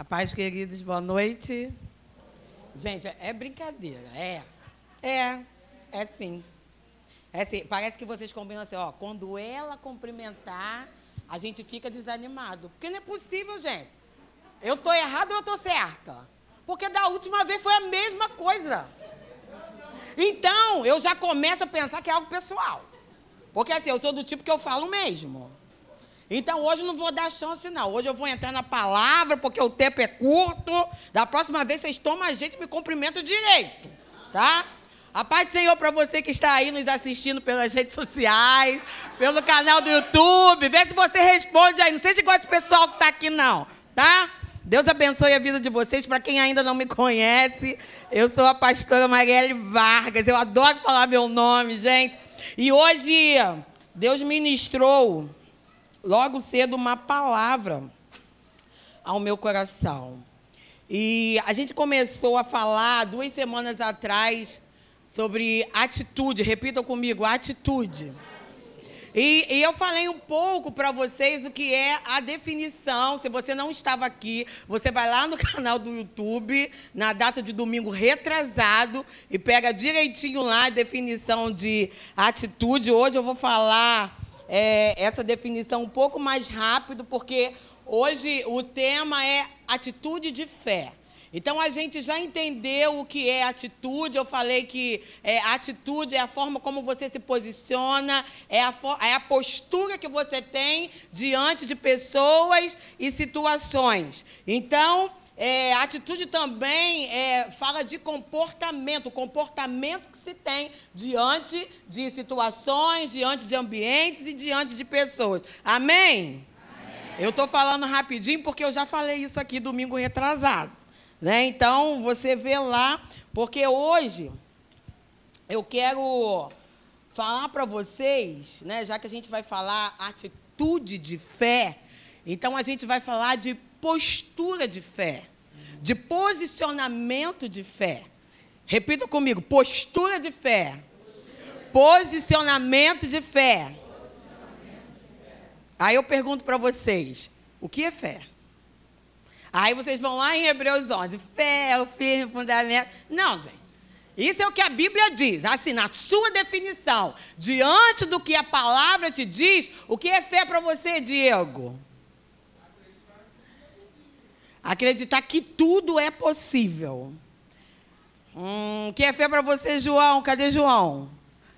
A paz, queridos, boa noite. Gente, é brincadeira, é. É, é sim. É sim. Parece que vocês combinam assim, ó, quando ela cumprimentar, a gente fica desanimado. Porque não é possível, gente. Eu estou errado ou eu estou certa? Porque da última vez foi a mesma coisa. Então, eu já começo a pensar que é algo pessoal. Porque assim, eu sou do tipo que eu falo mesmo. Então hoje não vou dar chance, não. Hoje eu vou entrar na palavra, porque o tempo é curto. Da próxima vez vocês tomam a gente e me cumprimentam direito. Tá? A paz do Senhor para você que está aí nos assistindo pelas redes sociais, pelo canal do YouTube. Vê se você responde aí. Não seja igual esse pessoal que está aqui, não. Tá? Deus abençoe a vida de vocês. Para quem ainda não me conhece, eu sou a pastora Marielle Vargas. Eu adoro falar meu nome, gente. E hoje Deus ministrou logo cedo uma palavra ao meu coração. E a gente começou a falar duas semanas atrás sobre atitude. Repita comigo, atitude. E, e, eu falei um pouco para vocês o que é a definição. Se você não estava aqui, você vai lá no canal do YouTube, na data de domingo retrasado, e pega direitinho lá a definição de atitude. Hoje eu vou falar é, essa definição um pouco mais rápido, porque hoje o tema é atitude de fé. Então a gente já entendeu o que é atitude. Eu falei que é, atitude é a forma como você se posiciona, é a, é a postura que você tem diante de pessoas e situações. Então, é, atitude também é, fala de comportamento, o comportamento que se tem diante de situações, diante de ambientes e diante de pessoas. Amém? Amém. Eu estou falando rapidinho porque eu já falei isso aqui domingo retrasado. Né? Então, você vê lá, porque hoje eu quero falar para vocês, né, já que a gente vai falar atitude de fé, então a gente vai falar de postura de fé, de posicionamento de fé. Repita comigo: postura de fé, posicionamento de fé. Aí eu pergunto para vocês: o que é fé? Aí vocês vão lá em Hebreus 11, fé é o firme fundamento. Não, gente. Isso é o que a Bíblia diz, assim, na sua definição. Diante do que a palavra te diz, o que é fé para você, Diego? Acreditar que tudo é possível. Hum, o que é fé para você, João? Cadê João?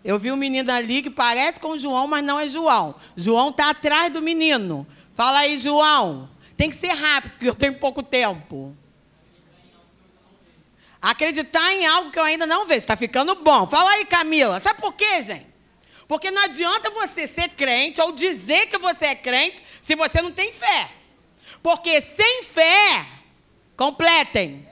Eu vi um menino ali que parece com João, mas não é João. João está atrás do menino. Fala aí, João. Tem que ser rápido, porque eu tenho pouco tempo. Acreditar em algo que eu ainda não vejo. Está ficando bom. Fala aí, Camila. Sabe por quê, gente? Porque não adianta você ser crente ou dizer que você é crente se você não tem fé. Porque sem fé, completem.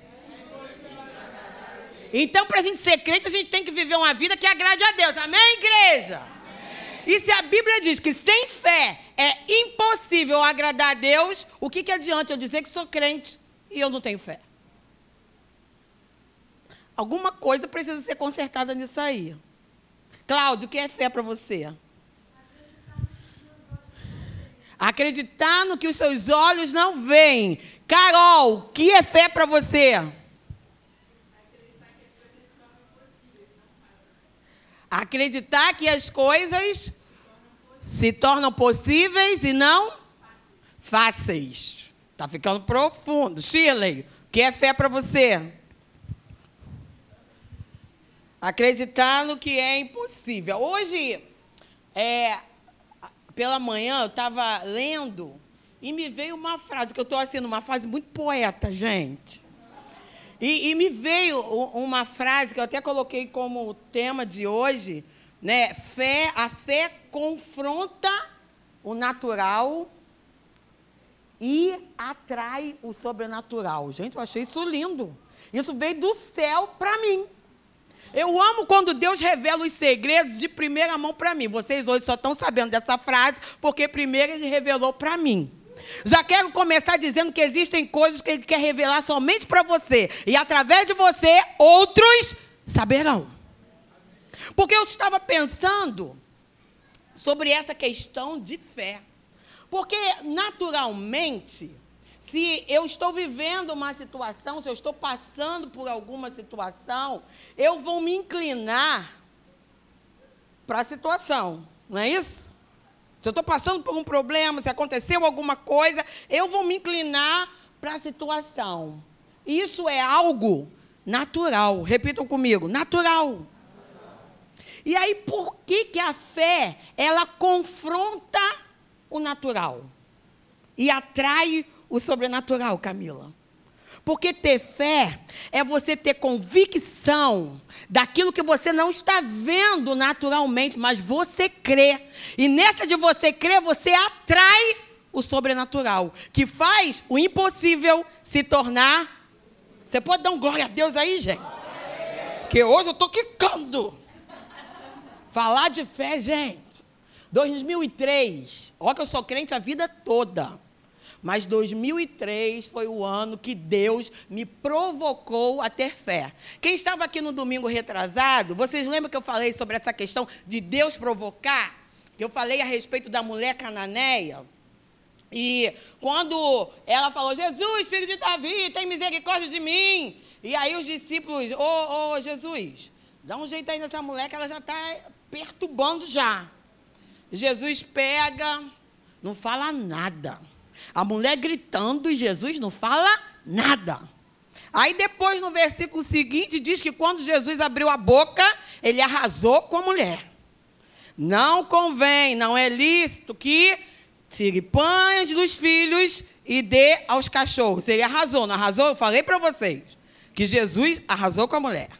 Então, para a gente ser crente, a gente tem que viver uma vida que agrade a Deus. Amém, igreja? Amém. E se a Bíblia diz que sem fé é impossível agradar a Deus, o que, que adianta eu dizer que sou crente e eu não tenho fé? Alguma coisa precisa ser consertada nisso aí. Cláudio, o que é fé para você? Acreditar no que os seus olhos não veem. Carol, o que é fé para você? Acreditar que as coisas se tornam possíveis e não fáceis. Está ficando profundo. Shirley, o que é fé para você? Acreditar no que é impossível. Hoje, é, pela manhã, eu estava lendo e me veio uma frase, que eu estou assim, numa fase muito poeta, gente. E, e, me veio uma frase que eu até coloquei como tema de hoje, né? Fé, a fé confronta o natural e atrai o sobrenatural. Gente, eu achei isso lindo. Isso veio do céu para mim. Eu amo quando Deus revela os segredos de primeira mão para mim. Vocês hoje só estão sabendo dessa frase porque primeiro ele revelou para mim. Já quero começar dizendo que existem coisas que ele quer revelar somente para você. E através de você, outros saberão. Porque eu estava pensando sobre essa questão de fé. Porque, naturalmente, se eu estou vivendo uma situação, se eu estou passando por alguma situação, eu vou me inclinar para a situação, não é isso? Se eu estou passando por um problema, se aconteceu alguma coisa, eu vou me inclinar para a situação. Isso é algo natural. Repitam comigo, natural. E aí, por que, que a fé, ela confronta o natural e atrai o sobrenatural, Camila? Porque ter fé é você ter convicção daquilo que você não está vendo naturalmente, mas você crê. E nessa de você crer, você atrai o sobrenatural, que faz o impossível se tornar. Você pode dar um glória a Deus aí, gente? Que hoje eu estou quicando. Falar de fé, gente. 2003, olha que eu sou crente a vida toda. Mas 2003 foi o ano que Deus me provocou a ter fé. Quem estava aqui no domingo retrasado, vocês lembram que eu falei sobre essa questão de Deus provocar? Que eu falei a respeito da mulher cananeia? E quando ela falou, Jesus, filho de Davi, tem misericórdia de mim. E aí os discípulos, ô, oh, oh, Jesus, dá um jeito aí nessa mulher que ela já está perturbando já. Jesus pega, não fala nada. A mulher gritando e Jesus não fala nada. Aí depois no versículo seguinte diz que quando Jesus abriu a boca, ele arrasou com a mulher. Não convém, não é lícito que tire pães dos filhos e dê aos cachorros. Ele arrasou, não arrasou? Eu falei para vocês que Jesus arrasou com a mulher.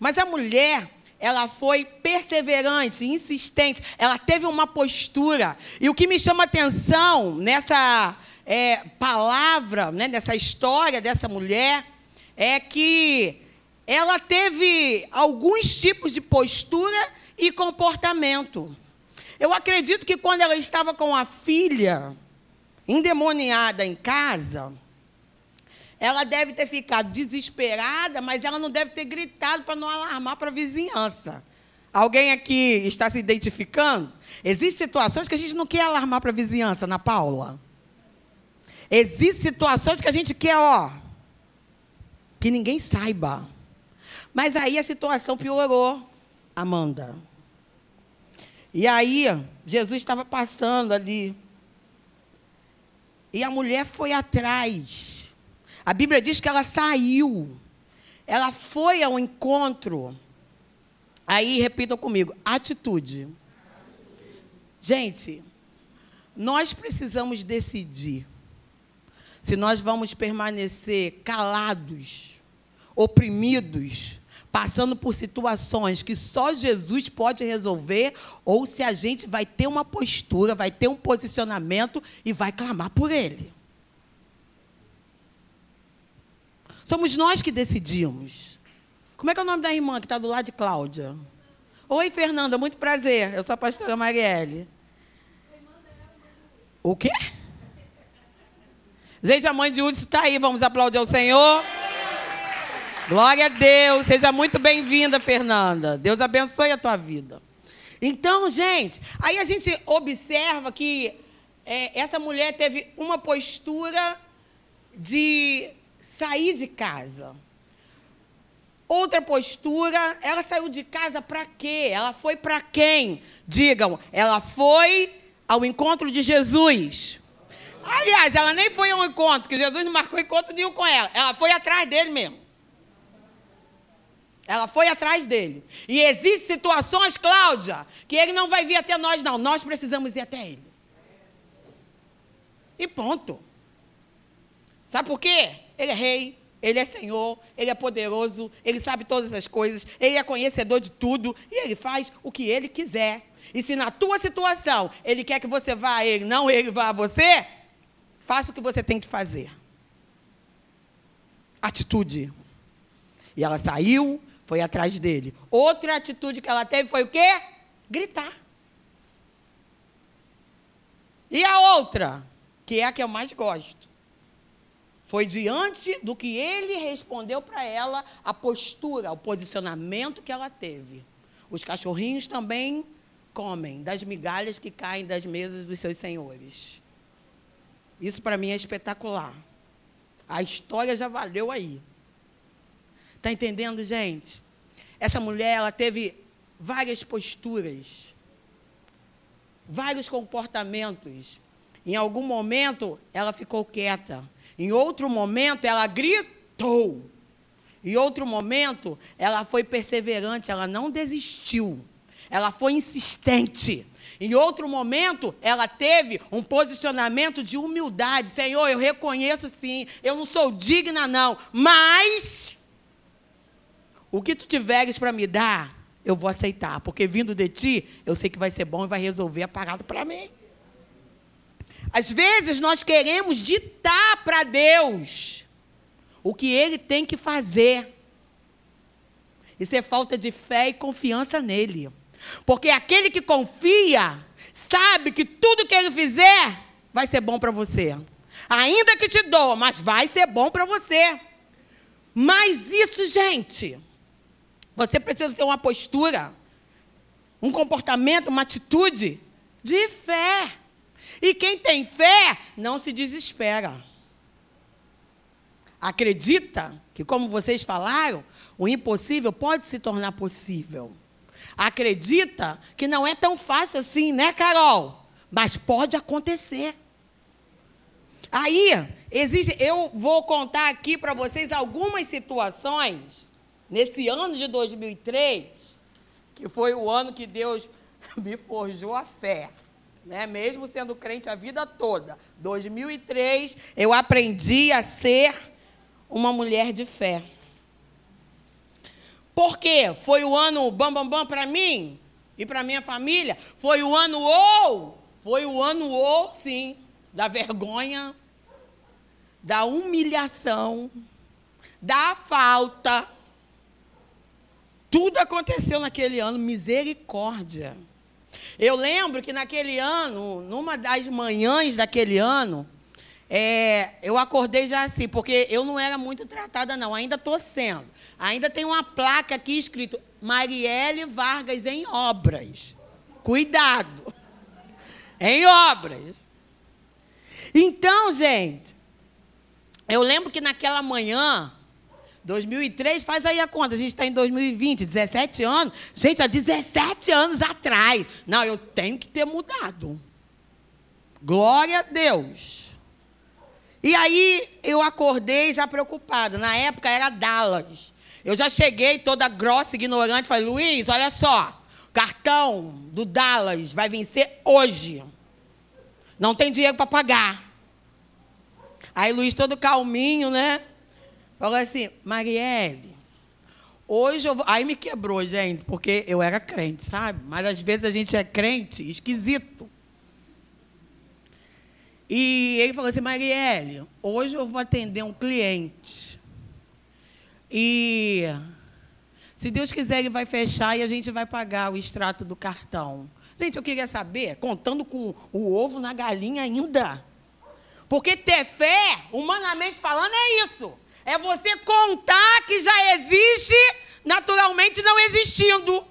Mas a mulher, ela foi perseverante, insistente, ela teve uma postura. E o que me chama atenção nessa é, palavra, né, nessa história dessa mulher, é que ela teve alguns tipos de postura e comportamento. Eu acredito que quando ela estava com a filha endemoniada em casa, ela deve ter ficado desesperada, mas ela não deve ter gritado para não alarmar para a vizinhança. Alguém aqui está se identificando? Existem situações que a gente não quer alarmar para a vizinhança, Ana Paula. Existem situações que a gente quer, ó, que ninguém saiba. Mas aí a situação piorou, Amanda. E aí, Jesus estava passando ali. E a mulher foi atrás. A Bíblia diz que ela saiu. Ela foi ao encontro. Aí, repitam comigo: atitude. Gente, nós precisamos decidir se nós vamos permanecer calados, oprimidos, passando por situações que só Jesus pode resolver, ou se a gente vai ter uma postura, vai ter um posicionamento e vai clamar por Ele. Somos nós que decidimos. Como é que é o nome da irmã que está do lado de Cláudia? Oi, Fernanda, muito prazer. Eu sou a pastora Marielle. O quê? Gente, a mãe de Hudson está aí. Vamos aplaudir ao Senhor. Glória a Deus. Seja muito bem-vinda, Fernanda. Deus abençoe a tua vida. Então, gente, aí a gente observa que é, essa mulher teve uma postura de sair de casa. Outra postura, ela saiu de casa para quê? Ela foi para quem? Digam, ela foi ao encontro de Jesus. Aliás, ela nem foi ao encontro, que Jesus não marcou encontro nenhum com ela. Ela foi atrás dele mesmo. Ela foi atrás dele. E existem situações, Cláudia, que ele não vai vir até nós, não. Nós precisamos ir até ele. E ponto. Sabe por quê? Ele é rei, ele é senhor, ele é poderoso, ele sabe todas as coisas, ele é conhecedor de tudo e ele faz o que ele quiser. E se na tua situação ele quer que você vá a ele, não ele vá a você, faça o que você tem que fazer. Atitude. E ela saiu, foi atrás dele. Outra atitude que ela teve foi o quê? Gritar. E a outra, que é a que eu mais gosto, foi diante do que ele respondeu para ela, a postura, o posicionamento que ela teve. Os cachorrinhos também comem das migalhas que caem das mesas dos seus senhores. Isso para mim é espetacular. A história já valeu aí. Está entendendo, gente? Essa mulher, ela teve várias posturas, vários comportamentos. Em algum momento, ela ficou quieta. Em outro momento, ela gritou. Em outro momento, ela foi perseverante, ela não desistiu. Ela foi insistente. Em outro momento, ela teve um posicionamento de humildade. Senhor, eu reconheço sim, eu não sou digna, não. Mas o que tu tiveres para me dar, eu vou aceitar. Porque vindo de ti, eu sei que vai ser bom e vai resolver a parada para mim. Às vezes nós queremos ditar para Deus o que Ele tem que fazer. Isso é falta de fé e confiança nele. Porque aquele que confia, sabe que tudo que ele fizer vai ser bom para você. Ainda que te doa, mas vai ser bom para você. Mas isso, gente, você precisa ter uma postura, um comportamento, uma atitude de fé. E quem tem fé não se desespera. Acredita que, como vocês falaram, o impossível pode se tornar possível acredita que não é tão fácil assim, né, Carol? Mas pode acontecer. Aí, existe, eu vou contar aqui para vocês algumas situações nesse ano de 2003, que foi o ano que Deus me forjou a fé. Né? Mesmo sendo crente a vida toda. 2003, eu aprendi a ser uma mulher de fé. Por quê? Foi o ano bam bam bam para mim e para minha família? Foi o ano ou? Foi o ano ou, sim, da vergonha, da humilhação, da falta. Tudo aconteceu naquele ano, misericórdia. Eu lembro que naquele ano, numa das manhãs daquele ano, é, eu acordei já assim, porque eu não era muito tratada, não, ainda estou sendo. Ainda tem uma placa aqui escrito Marielle Vargas em obras. Cuidado. Em obras. Então, gente, eu lembro que naquela manhã, 2003, faz aí a conta, a gente está em 2020, 17 anos. Gente, há 17 anos atrás. Não, eu tenho que ter mudado. Glória a Deus. E aí eu acordei já preocupada. Na época era Dallas. Eu já cheguei toda grossa, ignorante, falei, Luiz, olha só, cartão do Dallas vai vencer hoje. Não tem dinheiro para pagar. Aí Luiz, todo calminho, né? Falou assim, Marielle, hoje eu vou. Aí me quebrou, gente, porque eu era crente, sabe? Mas às vezes a gente é crente esquisito. E ele falou assim, Marielle, hoje eu vou atender um cliente. E se Deus quiser, ele vai fechar e a gente vai pagar o extrato do cartão. Gente, eu queria saber, contando com o ovo na galinha ainda. Porque ter fé, humanamente falando, é isso. É você contar que já existe, naturalmente não existindo.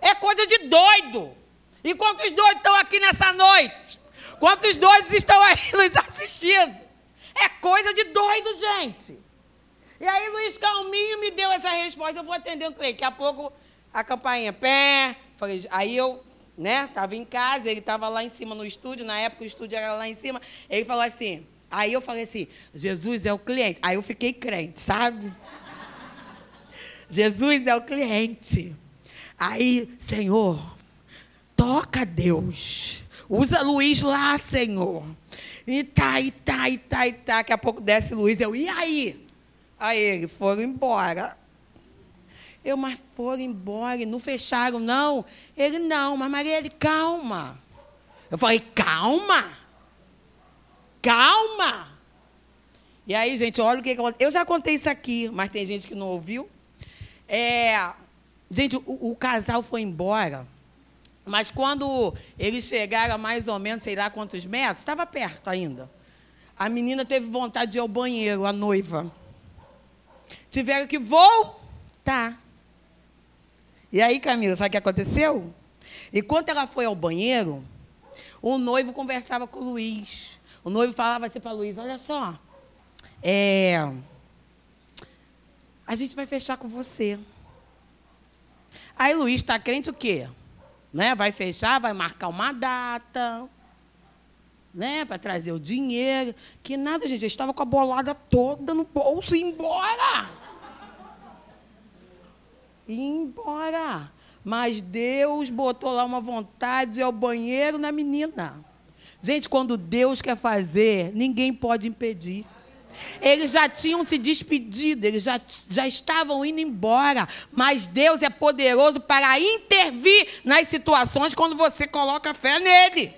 É coisa de doido. E quantos doidos estão aqui nessa noite? Quantos doidos estão aí nos assistindo? É coisa de doido, gente. E aí Luiz Calminho me deu essa resposta, eu vou atender o cliente. Daqui a pouco a campainha, pé. Falei, aí eu, né, estava em casa, ele estava lá em cima no estúdio, na época o estúdio era lá em cima. Ele falou assim, aí eu falei assim, Jesus é o cliente. Aí eu fiquei crente, sabe? Jesus é o cliente. Aí, Senhor, toca Deus. Usa Luiz lá, Senhor. E tá, e tá, e tá, e tá. Daqui a pouco desce Luiz. Eu, e aí? Aí ele, foram embora. Eu, mas foram embora, não fecharam, não. Ele, não, mas Maria, ele, calma. Eu falei, calma. Calma. E aí, gente, olha o que aconteceu. Eu já contei isso aqui, mas tem gente que não ouviu. É, gente, o, o casal foi embora. Mas quando eles chegaram a mais ou menos, sei lá quantos metros, estava perto ainda. A menina teve vontade de ir ao banheiro, a noiva. Tiveram que voltar. E aí, Camila, sabe o que aconteceu? Enquanto ela foi ao banheiro, o noivo conversava com o Luiz. O noivo falava assim para o Luiz: Olha só, é, a gente vai fechar com você. Aí Luiz está crente o quê? Né? Vai fechar, vai marcar uma data, né? Para trazer o dinheiro. Que nada, gente. Eu estava com a bolada toda no bolso e embora. E embora. Mas Deus botou lá uma vontade ao banheiro na menina. Gente, quando Deus quer fazer, ninguém pode impedir. Eles já tinham se despedido, eles já, já estavam indo embora. Mas Deus é poderoso para intervir nas situações quando você coloca fé nele.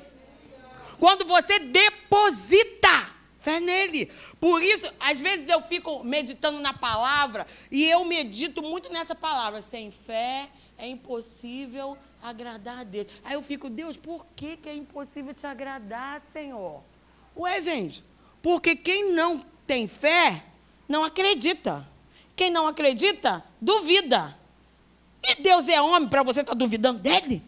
Quando você deposita fé nele. Por isso, às vezes eu fico meditando na palavra e eu medito muito nessa palavra. Sem fé é impossível agradar a Deus. Aí eu fico, Deus, por que, que é impossível te agradar, Senhor? Ué, gente, porque quem não tem fé, não acredita. Quem não acredita, duvida. E Deus é homem para você estar tá duvidando dele?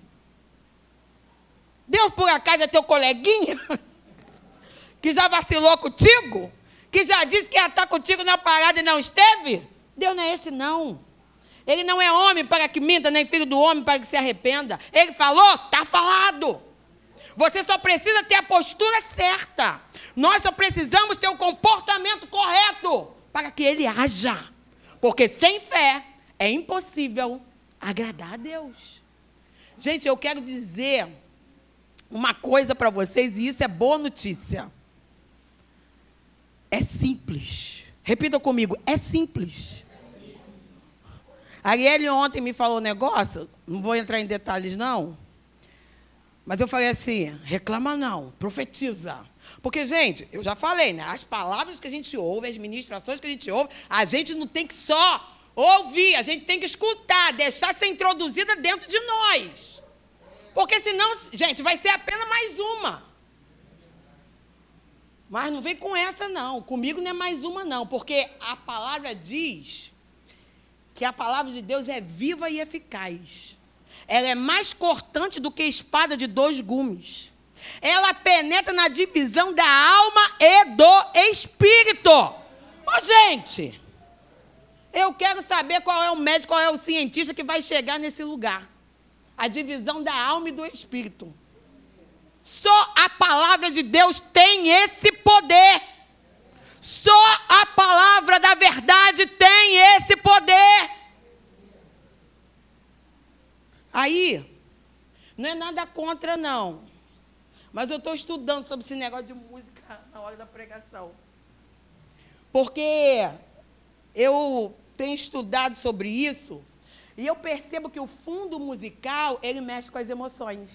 Deus, por acaso, é teu coleguinha? que já vacilou contigo? Que já disse que ia estar contigo na parada e não esteve? Deus não é esse, não. Ele não é homem para que minta, nem filho do homem para que se arrependa. Ele falou, está falado. Você só precisa ter a postura certa. Nós só precisamos ter o comportamento correto para que ele haja. Porque sem fé é impossível agradar a Deus. Gente, eu quero dizer uma coisa para vocês, e isso é boa notícia. É simples. Repita comigo, é simples. A Arielle ontem me falou um negócio, não vou entrar em detalhes não, mas eu falei assim: reclama não, profetiza. Porque, gente, eu já falei, né? As palavras que a gente ouve, as ministrações que a gente ouve, a gente não tem que só ouvir, a gente tem que escutar, deixar ser introduzida dentro de nós. Porque senão, gente, vai ser apenas mais uma. Mas não vem com essa, não. Comigo não é mais uma, não. Porque a palavra diz que a palavra de Deus é viva e eficaz. Ela é mais cortante do que espada de dois gumes. Ela penetra na divisão da alma e do espírito. Ô, gente, eu quero saber qual é o médico, qual é o cientista que vai chegar nesse lugar. A divisão da alma e do espírito. Só a palavra de Deus tem esse poder. Só a palavra da verdade tem esse poder. Aí, não é nada contra, não. Mas eu estou estudando sobre esse negócio de música na hora da pregação. Porque eu tenho estudado sobre isso e eu percebo que o fundo musical, ele mexe com as emoções.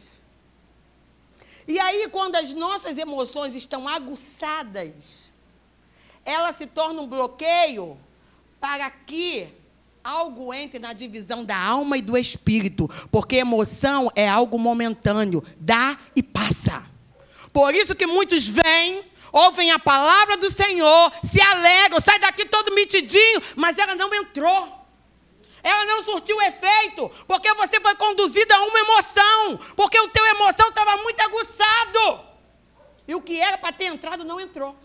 E aí, quando as nossas emoções estão aguçadas, ela se torna um bloqueio para que algo entre na divisão da alma e do espírito, porque emoção é algo momentâneo, dá e passa. Por isso que muitos vêm, ouvem a palavra do Senhor, se alegram, sai daqui todo mitidinho, mas ela não entrou. Ela não surtiu efeito, porque você foi conduzido a uma emoção, porque o teu emoção estava muito aguçado. E o que era para ter entrado não entrou.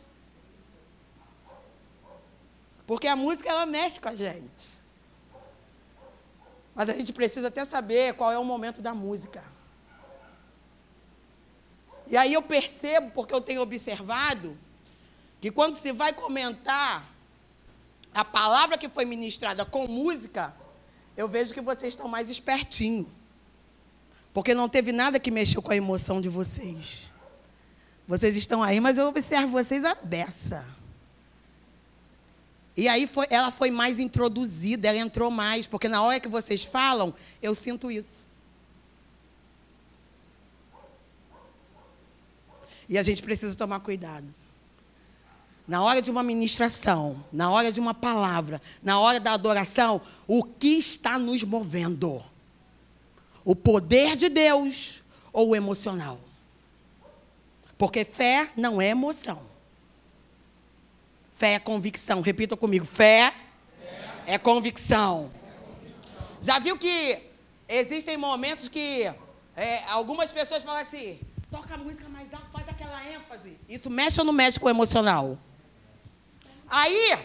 Porque a música ela mexe com a gente. Mas a gente precisa até saber qual é o momento da música. E aí eu percebo, porque eu tenho observado, que quando se vai comentar a palavra que foi ministrada com música, eu vejo que vocês estão mais espertinhos. Porque não teve nada que mexeu com a emoção de vocês. Vocês estão aí, mas eu observo vocês a beça. E aí foi, ela foi mais introduzida, ela entrou mais, porque na hora que vocês falam, eu sinto isso. E a gente precisa tomar cuidado. Na hora de uma ministração, na hora de uma palavra, na hora da adoração, o que está nos movendo? O poder de Deus ou o emocional? Porque fé não é emoção. Fé é convicção. Repita comigo. Fé, Fé. É, convicção. é, convicção. Já viu que existem momentos que é, algumas pessoas falam assim: toca a música mais alto, faz aquela ênfase. Isso mexe ou não mexe com o emocional? Aí,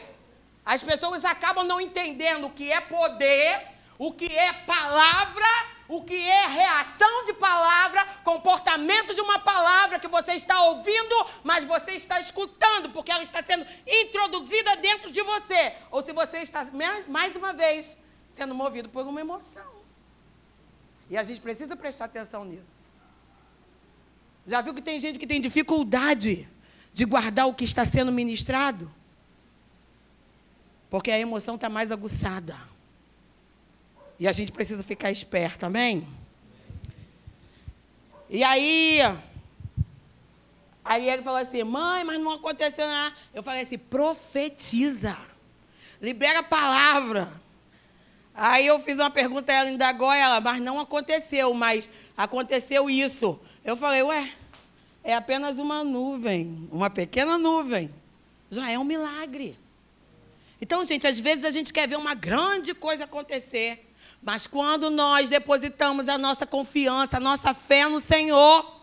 as pessoas acabam não entendendo o que é poder, o que é palavra, o que é reação de palavra, comportamento de uma palavra que você está ouvindo, mas você está escutando, porque ela está sendo introduzida dentro de você. Ou se você está, mais uma vez, sendo movido por uma emoção. E a gente precisa prestar atenção nisso. Já viu que tem gente que tem dificuldade de guardar o que está sendo ministrado? Porque a emoção está mais aguçada. E a gente precisa ficar esperto, amém? E aí, aí ele falou assim, mãe, mas não aconteceu nada. Eu falei assim, profetiza. Libera a palavra. Aí eu fiz uma pergunta a ela, indagou ela, mas não aconteceu, mas aconteceu isso. Eu falei, ué, é apenas uma nuvem, uma pequena nuvem. Já é um milagre. Então, gente, às vezes a gente quer ver uma grande coisa acontecer, mas quando nós depositamos a nossa confiança, a nossa fé no Senhor,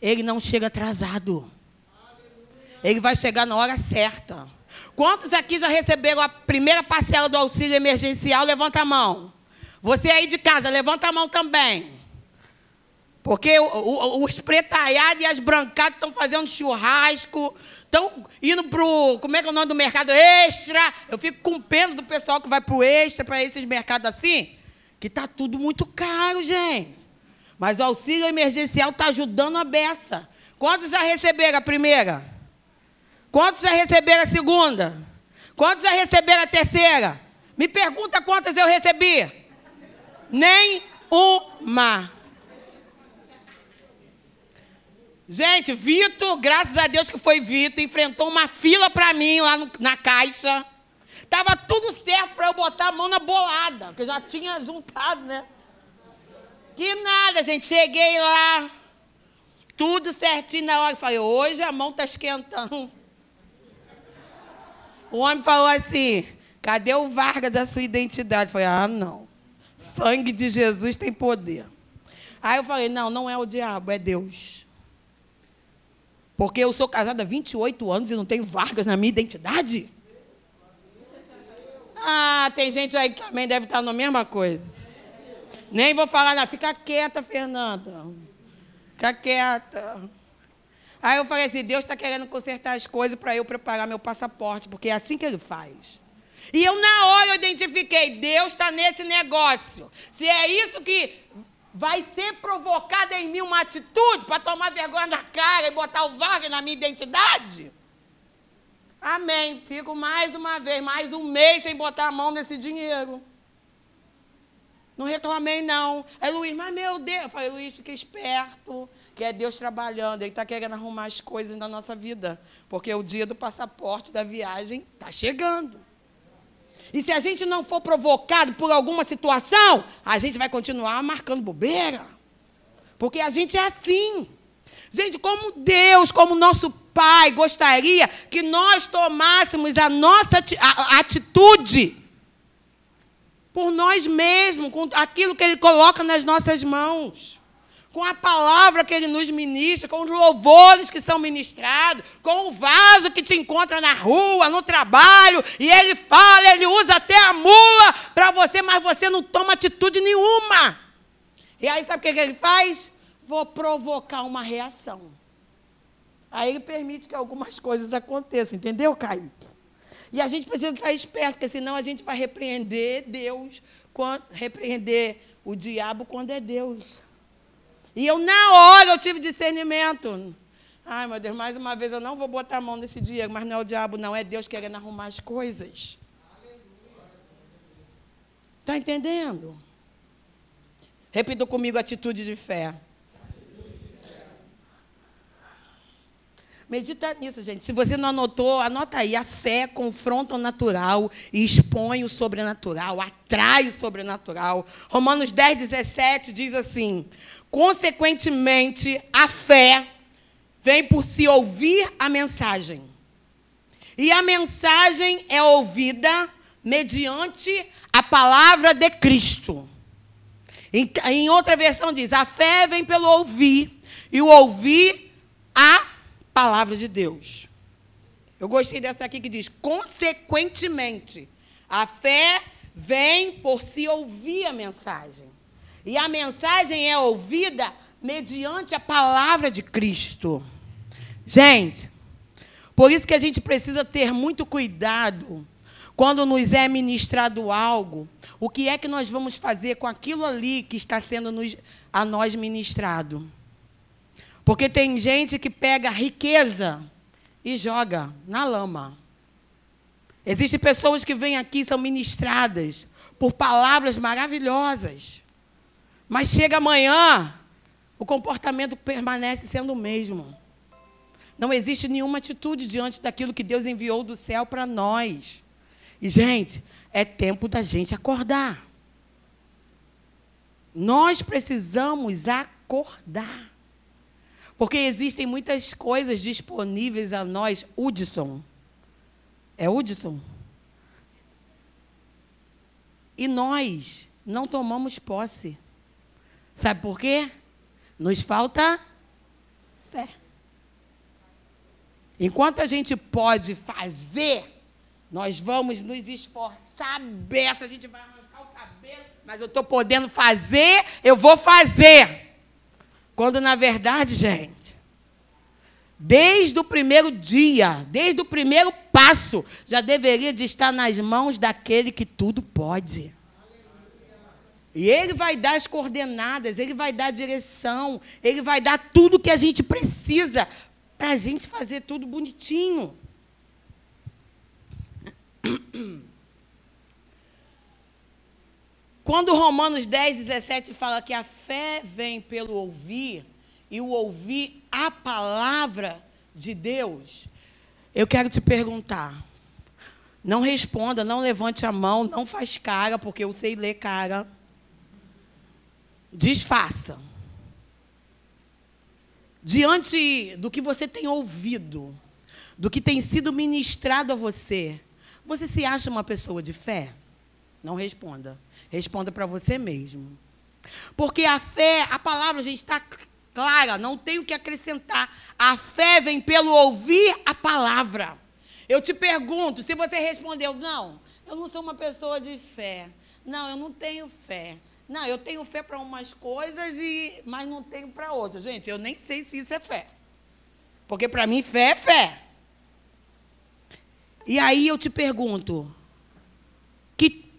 Ele não chega atrasado. Ele vai chegar na hora certa. Quantos aqui já receberam a primeira parcela do auxílio emergencial? Levanta a mão. Você aí de casa, levanta a mão também. Porque o, o, os pretalhados e as brancadas estão fazendo churrasco, estão indo para o. Como é que é o nome do mercado? Extra. Eu fico com pena do pessoal que vai para o extra, para esses mercados assim, que está tudo muito caro, gente. Mas o auxílio emergencial está ajudando a beça. Quantos já receberam a primeira? Quantos já receberam a segunda? Quantos já receberam a terceira? Me pergunta quantas eu recebi. Nem uma. Gente, Vitor, graças a Deus que foi Vitor, enfrentou uma fila para mim lá no, na caixa. Tava tudo certo para eu botar a mão na bolada, porque eu já tinha juntado, né? Que nada, gente. Cheguei lá, tudo certinho na hora. Falei, hoje a mão tá esquentando. O homem falou assim: cadê o Vargas da sua identidade? Eu falei, ah, não. Sangue de Jesus tem poder. Aí eu falei, não, não é o diabo, é Deus. Porque eu sou casada há 28 anos e não tenho Vargas na minha identidade? Ah, tem gente aí que também deve estar na mesma coisa. Nem vou falar, não. Fica quieta, Fernanda. Fica quieta. Aí eu falei assim: Deus está querendo consertar as coisas para eu preparar meu passaporte, porque é assim que ele faz. E eu, na hora, eu identifiquei: Deus está nesse negócio. Se é isso que vai ser provocada em mim uma atitude para tomar vergonha na cara e botar o Wagner na minha identidade? Amém. Fico mais uma vez, mais um mês sem botar a mão nesse dinheiro. Não reclamei, não. Aí Luiz, mas meu Deus. Eu falei, Luiz, fica esperto que é Deus trabalhando, Ele está querendo arrumar as coisas na nossa vida, porque o dia do passaporte da viagem está chegando. E se a gente não for provocado por alguma situação, a gente vai continuar marcando bobeira. Porque a gente é assim. Gente, como Deus, como nosso Pai, gostaria que nós tomássemos a nossa atitude por nós mesmos, com aquilo que Ele coloca nas nossas mãos com a palavra que ele nos ministra, com os louvores que são ministrados, com o vaso que te encontra na rua, no trabalho, e ele fala, ele usa até a mula para você, mas você não toma atitude nenhuma. E aí sabe o que, ele faz? Vou provocar uma reação. Aí ele permite que algumas coisas aconteçam, entendeu, Kaique? E a gente precisa estar esperto, porque senão a gente vai repreender Deus, repreender o diabo quando é Deus. E eu, na hora, eu tive discernimento. Ai, meu Deus, mais uma vez eu não vou botar a mão nesse dia, mas não é o diabo, não, é Deus querendo arrumar as coisas. Está entendendo? Repita comigo atitude de fé. Medita nisso, gente. Se você não anotou, anota aí. A fé confronta o natural e expõe o sobrenatural, atrai o sobrenatural. Romanos 10, 17 diz assim: Consequentemente, a fé vem por se ouvir a mensagem. E a mensagem é ouvida mediante a palavra de Cristo. Em, outra versão diz: a fé vem pelo ouvir, e o ouvir a palavra de Deus. Eu gostei dessa aqui que diz: consequentemente, a fé vem por se ouvir a mensagem. E a mensagem é ouvida mediante a palavra de Cristo. Gente, por isso que a gente precisa ter muito cuidado quando nos é ministrado algo, o que é que nós vamos fazer com aquilo ali que está sendo nos, a nós ministrado? Porque tem gente que pega riqueza e joga na lama. Existem pessoas que vêm aqui e são ministradas por palavras maravilhosas. Mas chega amanhã, o comportamento permanece sendo o mesmo. Não existe nenhuma atitude diante daquilo que Deus enviou do céu para nós. E, gente, é tempo da gente acordar. Nós precisamos acordar. Porque existem muitas coisas disponíveis a nós. Hudson. É Hudson? E nós não tomamos posse. Sabe por quê? Nos falta fé. Enquanto a gente pode fazer, nós vamos nos esforçar beça, a gente vai arrancar o cabelo, mas eu estou podendo fazer, eu vou fazer. Quando, na verdade, gente, desde o primeiro dia, desde o primeiro passo, já deveria de estar nas mãos daquele que tudo pode. E ele vai dar as coordenadas, ele vai dar a direção, ele vai dar tudo que a gente precisa para a gente fazer tudo bonitinho. Quando Romanos 10, 17 fala que a fé vem pelo ouvir, e o ouvir a palavra de Deus, eu quero te perguntar. Não responda, não levante a mão, não faz cara, porque eu sei ler cara. Desfaça. Diante do que você tem ouvido, do que tem sido ministrado a você, você se acha uma pessoa de fé? Não responda. Responda para você mesmo. Porque a fé, a palavra, gente, está clara, não tem o que acrescentar. A fé vem pelo ouvir a palavra. Eu te pergunto, se você respondeu, não, eu não sou uma pessoa de fé. Não, eu não tenho fé. Não, eu tenho fé para umas coisas, e, mas não tenho para outras. Gente, eu nem sei se isso é fé. Porque para mim, fé é fé. E aí eu te pergunto: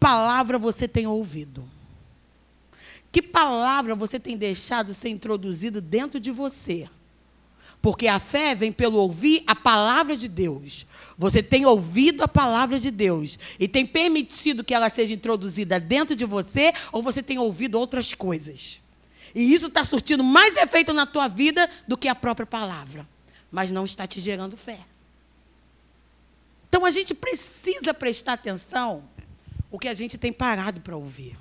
palavra você tem ouvido? Que palavra você tem deixado ser introduzido dentro de você? Porque a fé vem pelo ouvir a palavra de Deus. Você tem ouvido a palavra de Deus e tem permitido que ela seja introduzida dentro de você ou você tem ouvido outras coisas? E isso está surtindo mais efeito na tua vida do que a própria palavra, mas não está te gerando fé. Então a gente precisa prestar atenção o que a gente tem parado para ouvir.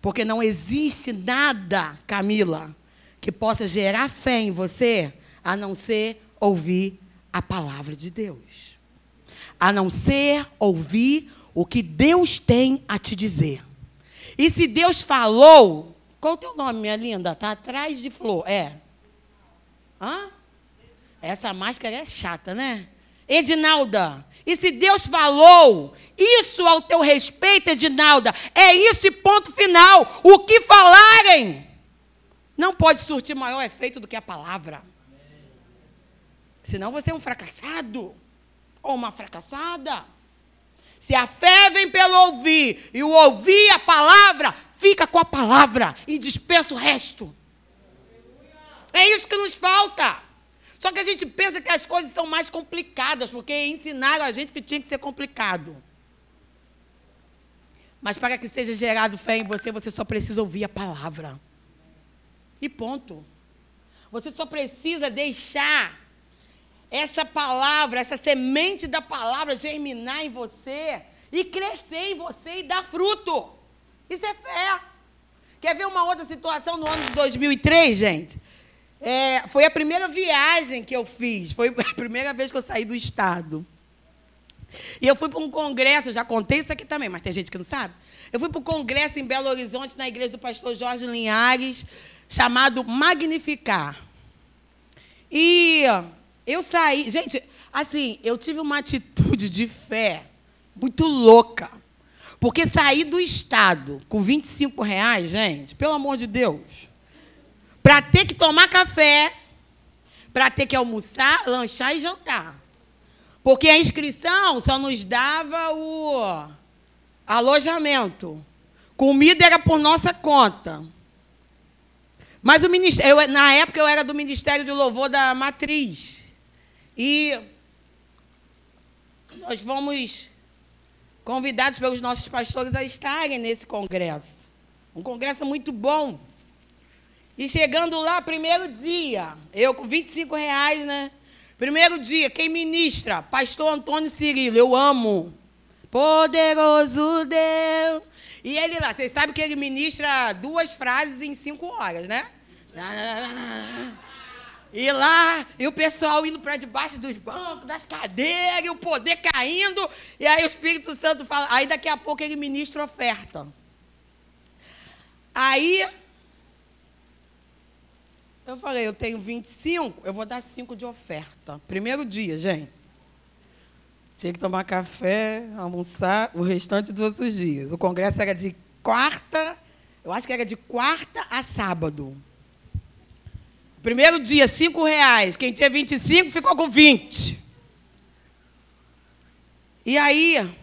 Porque não existe nada, Camila, que possa gerar fé em você, a não ser ouvir a palavra de Deus. A não ser ouvir o que Deus tem a te dizer. E se Deus falou, qual o teu nome, minha linda? Está atrás de flor. É. Hã? Essa máscara é chata, né? Edinalda, e se Deus falou isso ao teu respeito, Edinalda, é isso e ponto final. O que falarem não pode surtir maior efeito do que a palavra. Senão você é um fracassado ou uma fracassada. Se a fé vem pelo ouvir e o ouvir a palavra, fica com a palavra e dispensa o resto. É isso que nos falta. Só que a gente pensa que as coisas são mais complicadas, porque ensinaram a gente que tinha que ser complicado. Mas para que seja gerado fé em você, você só precisa ouvir a palavra. E ponto. Você só precisa deixar essa palavra, essa semente da palavra germinar em você e crescer em você e dar fruto. Isso é fé. Quer ver uma outra situação no ano de 2003, gente? É, foi a primeira viagem que eu fiz, foi a primeira vez que eu saí do estado. E eu fui para um congresso, já contei isso aqui também, mas tem gente que não sabe. Eu fui para um congresso em Belo Horizonte, na igreja do pastor Jorge Linhares, chamado Magnificar. E Eu saí, gente, assim, eu tive uma atitude de fé muito louca. Porque sair do Estado com 25 reais, gente, pelo amor de Deus, para ter que tomar café, para ter que almoçar, lanchar e jantar. Porque a inscrição só nos dava o alojamento. Comida era por nossa conta. Mas o ministério, eu, na época eu era do Ministério de Louvor da Matriz. E nós fomos convidados pelos nossos pastores a estarem nesse congresso. Um congresso muito bom. E chegando lá, primeiro dia, eu com 25 reais, né? Primeiro dia, quem ministra? Pastor Antônio Cirilo, eu amo. Poderoso Deus. E ele lá, vocês sabem que ele ministra duas frases em cinco horas, né? E lá, e o pessoal indo para debaixo dos bancos, das cadeiras, e o poder caindo. E aí o Espírito Santo fala. Aí daqui a pouco ele ministra oferta. Aí eu falei, eu tenho 25, eu vou dar 5 de oferta. Primeiro dia, gente. Tinha que tomar café, almoçar o restante dos outros dias. O congresso era de quarta, eu acho que era de quarta a sábado. Primeiro dia, cinco reais. Quem tinha 25 ficou com 20. E aí,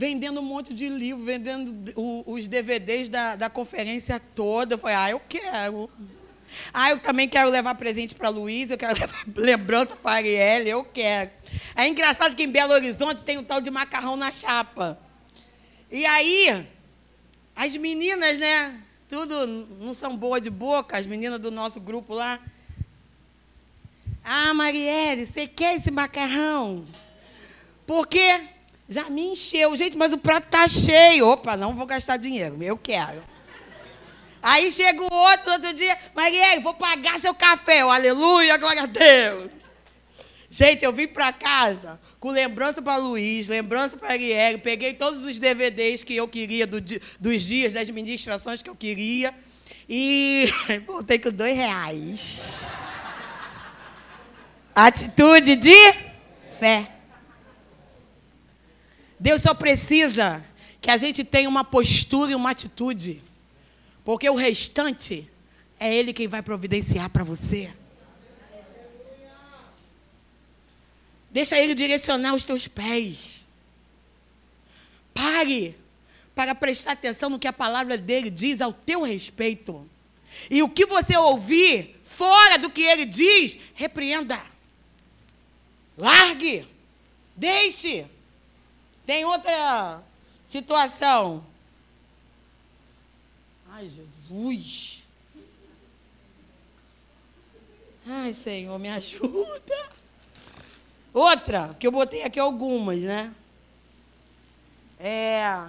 vendendo um monte de livro, vendendo os DVDs da, da conferência toda. Eu falei, ah, eu quero. Ah, eu também quero levar presente para a Luísa, eu quero levar lembrança para a Arielle, eu quero. É engraçado que em Belo Horizonte tem um tal de macarrão na chapa. E aí, as meninas, né? tudo não são boas de boca, as meninas do nosso grupo lá. Ah, Marielle, você quer esse macarrão? Porque já me encheu. Gente, mas o prato está cheio. Opa, não vou gastar dinheiro, eu quero. Aí chega o outro, outro dia, Marielle, vou pagar seu café. Oh, aleluia, glória a Deus. Gente, eu vim para casa com lembrança para Luiz, lembrança para Ariel, peguei todos os DVDs que eu queria do, dos dias, das ministrações que eu queria, e voltei com dois reais. Atitude de fé. Deus só precisa que a gente tenha uma postura e uma atitude, porque o restante é Ele quem vai providenciar para você. Deixa ele direcionar os teus pés. Pare para prestar atenção no que a palavra dele diz ao teu respeito. E o que você ouvir fora do que ele diz, repreenda. Largue. Deixe. Tem outra situação. Ai, Jesus. Ai, Senhor, me ajuda. Outra, que eu botei aqui algumas, né? É.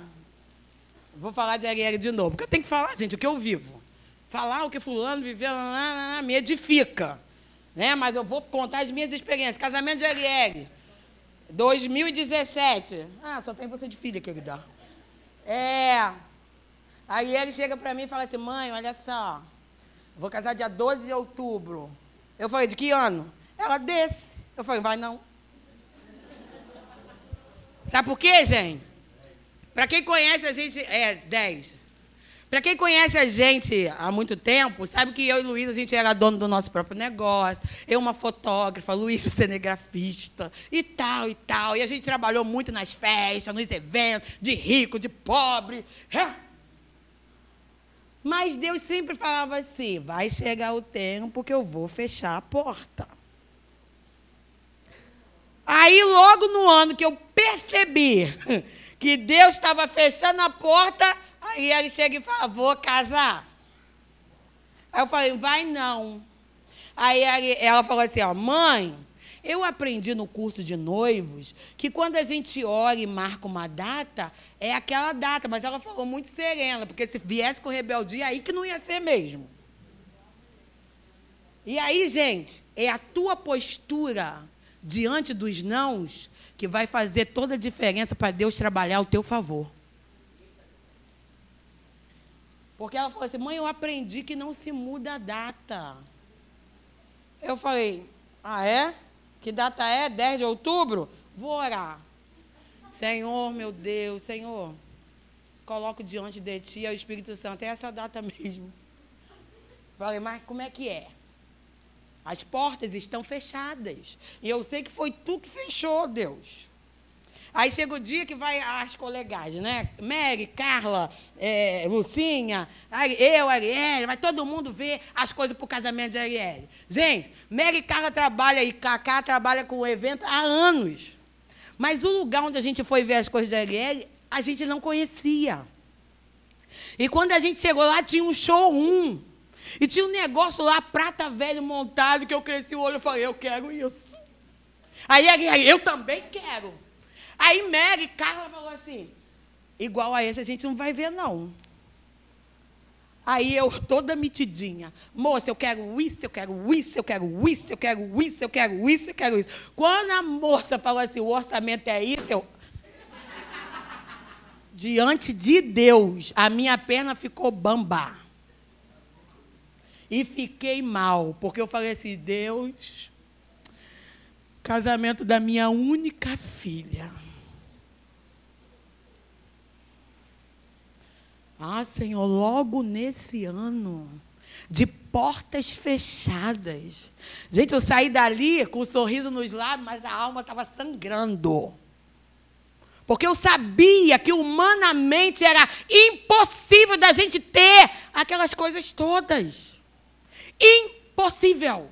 Vou falar de Ariel de novo, porque eu tenho que falar, gente, o que eu vivo. Falar o que fulano viveu, me edifica. Né? Mas eu vou contar as minhas experiências. Casamento de Ariel, 2017. Ah, só tem você de filha que ele dá. É. A Ariel chega para mim e fala assim: mãe, olha só. Vou casar dia 12 de outubro. Eu falei: de que ano? Ela desse. Eu falei: vai não. Sabe por quê, gente? Para quem conhece a gente, é 10. Para quem conhece a gente há muito tempo, sabe que eu e Luiz, a gente era dono do nosso próprio negócio. Eu, uma fotógrafa, Luiz, cinegrafista, e tal, e tal. E a gente trabalhou muito nas festas, nos eventos, de rico, de pobre. Mas Deus sempre falava assim: vai chegar o tempo que eu vou fechar a porta. Aí, logo no ano que eu percebi que Deus estava fechando a porta, aí ele chega e fala: Vou casar. Aí eu falei: Vai não. Aí ela falou assim: ó, Mãe, eu aprendi no curso de noivos que quando a gente ora e marca uma data, é aquela data. Mas ela falou muito serena, porque se viesse com rebeldia, aí que não ia ser mesmo. E aí, gente, é a tua postura diante dos nãos que vai fazer toda a diferença para Deus trabalhar ao teu favor. Porque ela falou assim: mãe, eu aprendi que não se muda a data. Eu falei, ah, é? Que data é? 10 de outubro? Vou orar. Senhor, meu Deus, Senhor, coloco diante de Ti o Espírito Santo. É essa data mesmo. Falei, mas como é que é? As portas estão fechadas. E eu sei que foi tu que fechou, Deus. Aí chega o dia que vai as colegas, né? Mary, Carla, é, Lucinha, eu, Arielle, vai todo mundo ver as coisas para o casamento de Arielle. Gente, Mary e Carla trabalham e Cacá trabalha com o evento há anos. Mas o lugar onde a gente foi ver as coisas de Arielle, a gente não conhecia. E quando a gente chegou lá, tinha um showroom. E tinha um negócio lá, prata velho montado, que eu cresci o olho e falei, eu quero isso. Aí, aí eu também quero. Aí Mary, Carla falou assim, igual a esse a gente não vai ver, não. Aí eu, toda metidinha, moça, eu quero isso, eu quero isso, eu quero isso, eu quero isso, eu quero isso, eu quero isso. Quando a moça falou assim, o orçamento é isso, eu. Diante de Deus, a minha perna ficou bamba. E fiquei mal, porque eu falei assim, Deus, casamento da minha única filha. Ah, Senhor, logo nesse ano, de portas fechadas. Gente, eu saí dali com um sorriso nos lábios, mas a alma estava sangrando. Porque eu sabia que humanamente era impossível da gente ter aquelas coisas todas. Impossível.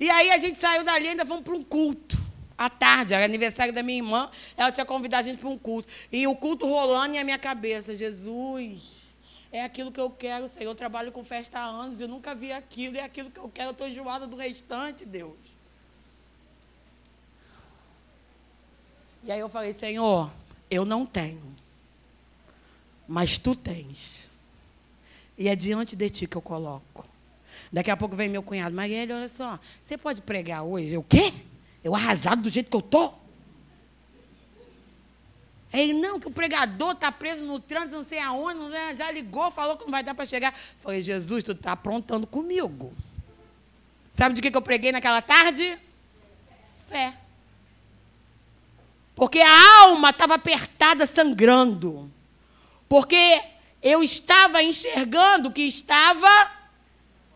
E aí a gente saiu dali e ainda vamos para um culto à tarde, era aniversário da minha irmã, ela tinha convidado a gente para um culto. E o culto rolando em minha cabeça, Jesus, é aquilo que eu quero, Senhor. Eu trabalho com festa há anos, eu nunca vi aquilo, é aquilo que eu quero, eu estou enjoada do restante, Deus. E aí eu falei, Senhor, eu não tenho, mas tu tens. E é diante de ti que eu coloco. Daqui a pouco vem meu cunhado, Marielle, olha só, você pode pregar hoje? Eu, o quê? Eu arrasado do jeito que eu estou. Ele, não, que o pregador está preso no trânsito, não sei aonde, né? já ligou, falou que não vai dar para chegar. Falei, Jesus, tu está aprontando comigo. Sabe de que, que eu preguei naquela tarde? Fé. Porque a alma estava apertada, sangrando. Porque eu estava enxergando o que estava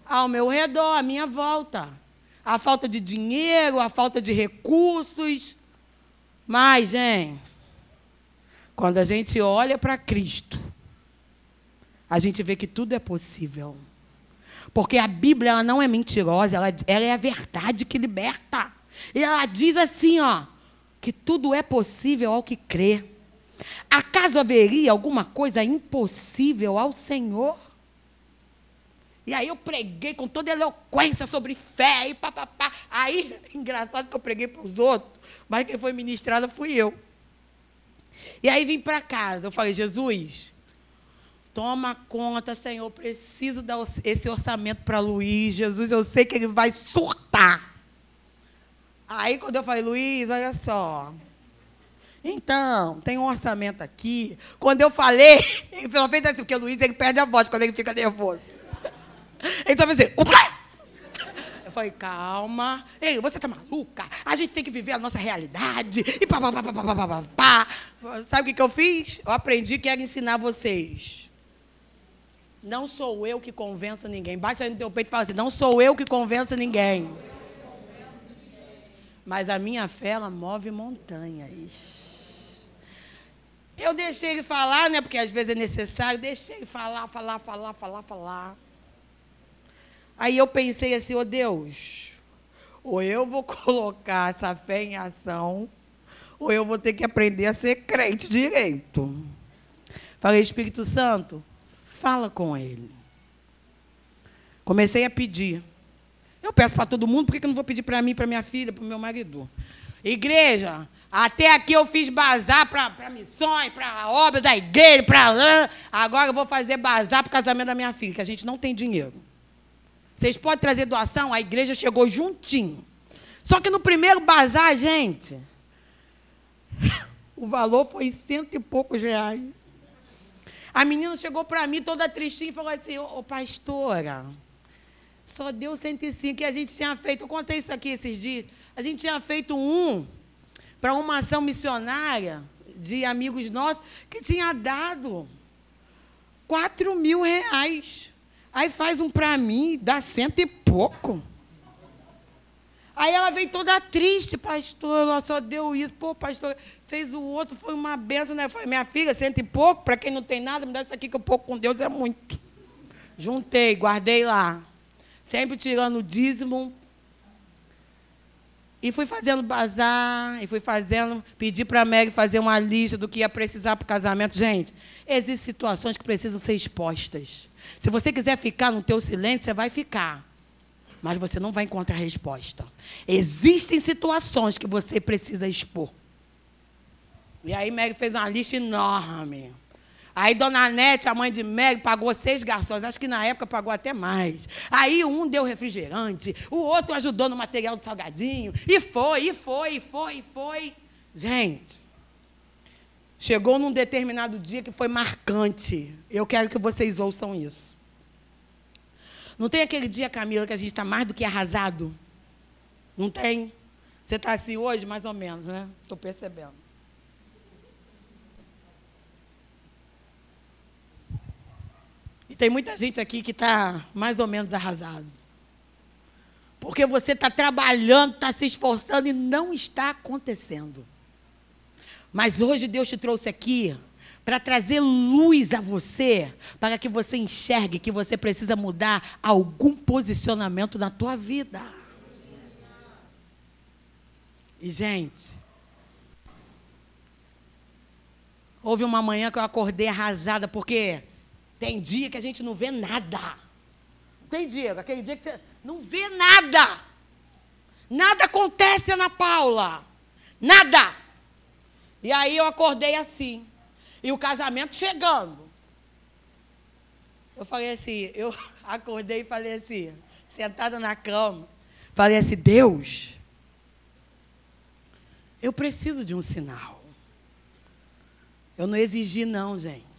ao meu redor, à minha volta a falta de dinheiro, a falta de recursos. Mas, gente, quando a gente olha para Cristo, a gente vê que tudo é possível. Porque a Bíblia ela não é mentirosa, ela, ela é a verdade que liberta. E ela diz assim, ó, que tudo é possível ao que crê. Acaso haveria alguma coisa impossível ao Senhor? E aí eu preguei com toda eloquência sobre fé e papapá. Aí, engraçado que eu preguei para os outros, mas quem foi ministrada fui eu. E aí vim para casa. Eu falei, Jesus, toma conta, Senhor, preciso dar esse orçamento para Luiz. Jesus, eu sei que ele vai surtar. Aí quando eu falei, Luiz, olha só. Então, tem um orçamento aqui. Quando eu falei, ele fez assim, porque o Luiz ele perde a voz quando ele fica nervoso. Então vai dizer, o quê? Eu falei, calma. Ei, você tá maluca? A gente tem que viver a nossa realidade. E pá, pá, pá, pá, pá, pá, pá, pá. Sabe o que, que eu fiz? Eu aprendi que era ensinar vocês. Não sou eu que convenço ninguém. Bate aí no teu peito e fala assim, não sou eu que convenço ninguém. Mas a minha fé, ela move montanhas. Eu deixei ele falar, né? Porque às vezes é necessário. Deixei ele falar, falar, falar, falar, falar. Aí eu pensei assim, ô oh Deus, ou eu vou colocar essa fé em ação, ou eu vou ter que aprender a ser crente direito. Falei, Espírito Santo, fala com ele. Comecei a pedir. Eu peço para todo mundo, por que eu não vou pedir para mim, para minha filha, para o meu marido? Igreja, até aqui eu fiz bazar para missões, para a obra da igreja, para. Agora eu vou fazer bazar para o casamento da minha filha, que a gente não tem dinheiro. Vocês podem trazer doação? A igreja chegou juntinho. Só que no primeiro bazar, gente, o valor foi cento e poucos reais. A menina chegou para mim toda tristinha e falou assim: Ô, pastora, Só deu 105 e a gente tinha feito, eu contei isso aqui esses dias, a gente tinha feito um para uma ação missionária de amigos nossos que tinha dado 4 mil reais. Aí faz um para mim, dá cento e pouco. Aí ela veio toda triste, pastor, ela só deu isso. Pô, pastor, fez o outro, foi uma benção, né? Foi, minha filha, cento e pouco, para quem não tem nada, me dá isso aqui que o pouco com Deus é muito. Juntei, guardei lá. Sempre tirando o dízimo. E fui fazendo bazar, e fui fazendo, pedi para a Meg fazer uma lista do que ia precisar para o casamento. Gente, existem situações que precisam ser expostas. Se você quiser ficar no teu silêncio, você vai ficar mas você não vai encontrar resposta. Existem situações que você precisa expor. E aí Meg fez uma lista enorme. Aí Dona Nete, a mãe de Meg, pagou seis garçons. Acho que na época pagou até mais. Aí um deu refrigerante, o outro ajudou no material do salgadinho. E foi, e foi, e foi, e foi. Gente, chegou num determinado dia que foi marcante. Eu quero que vocês ouçam isso. Não tem aquele dia, Camila, que a gente está mais do que arrasado? Não tem? Você está assim hoje, mais ou menos, né? Estou percebendo. E tem muita gente aqui que está mais ou menos arrasado. Porque você está trabalhando, está se esforçando e não está acontecendo. Mas hoje Deus te trouxe aqui para trazer luz a você, para que você enxergue que você precisa mudar algum posicionamento na tua vida. E gente, houve uma manhã que eu acordei arrasada porque tem dia que a gente não vê nada. Tem dia, aquele dia que você não vê nada. Nada acontece, Ana Paula. Nada. E aí eu acordei assim. E o casamento chegando. Eu falei assim, eu acordei e falei assim, sentada na cama, falei assim, Deus, eu preciso de um sinal. Eu não exigi não, gente.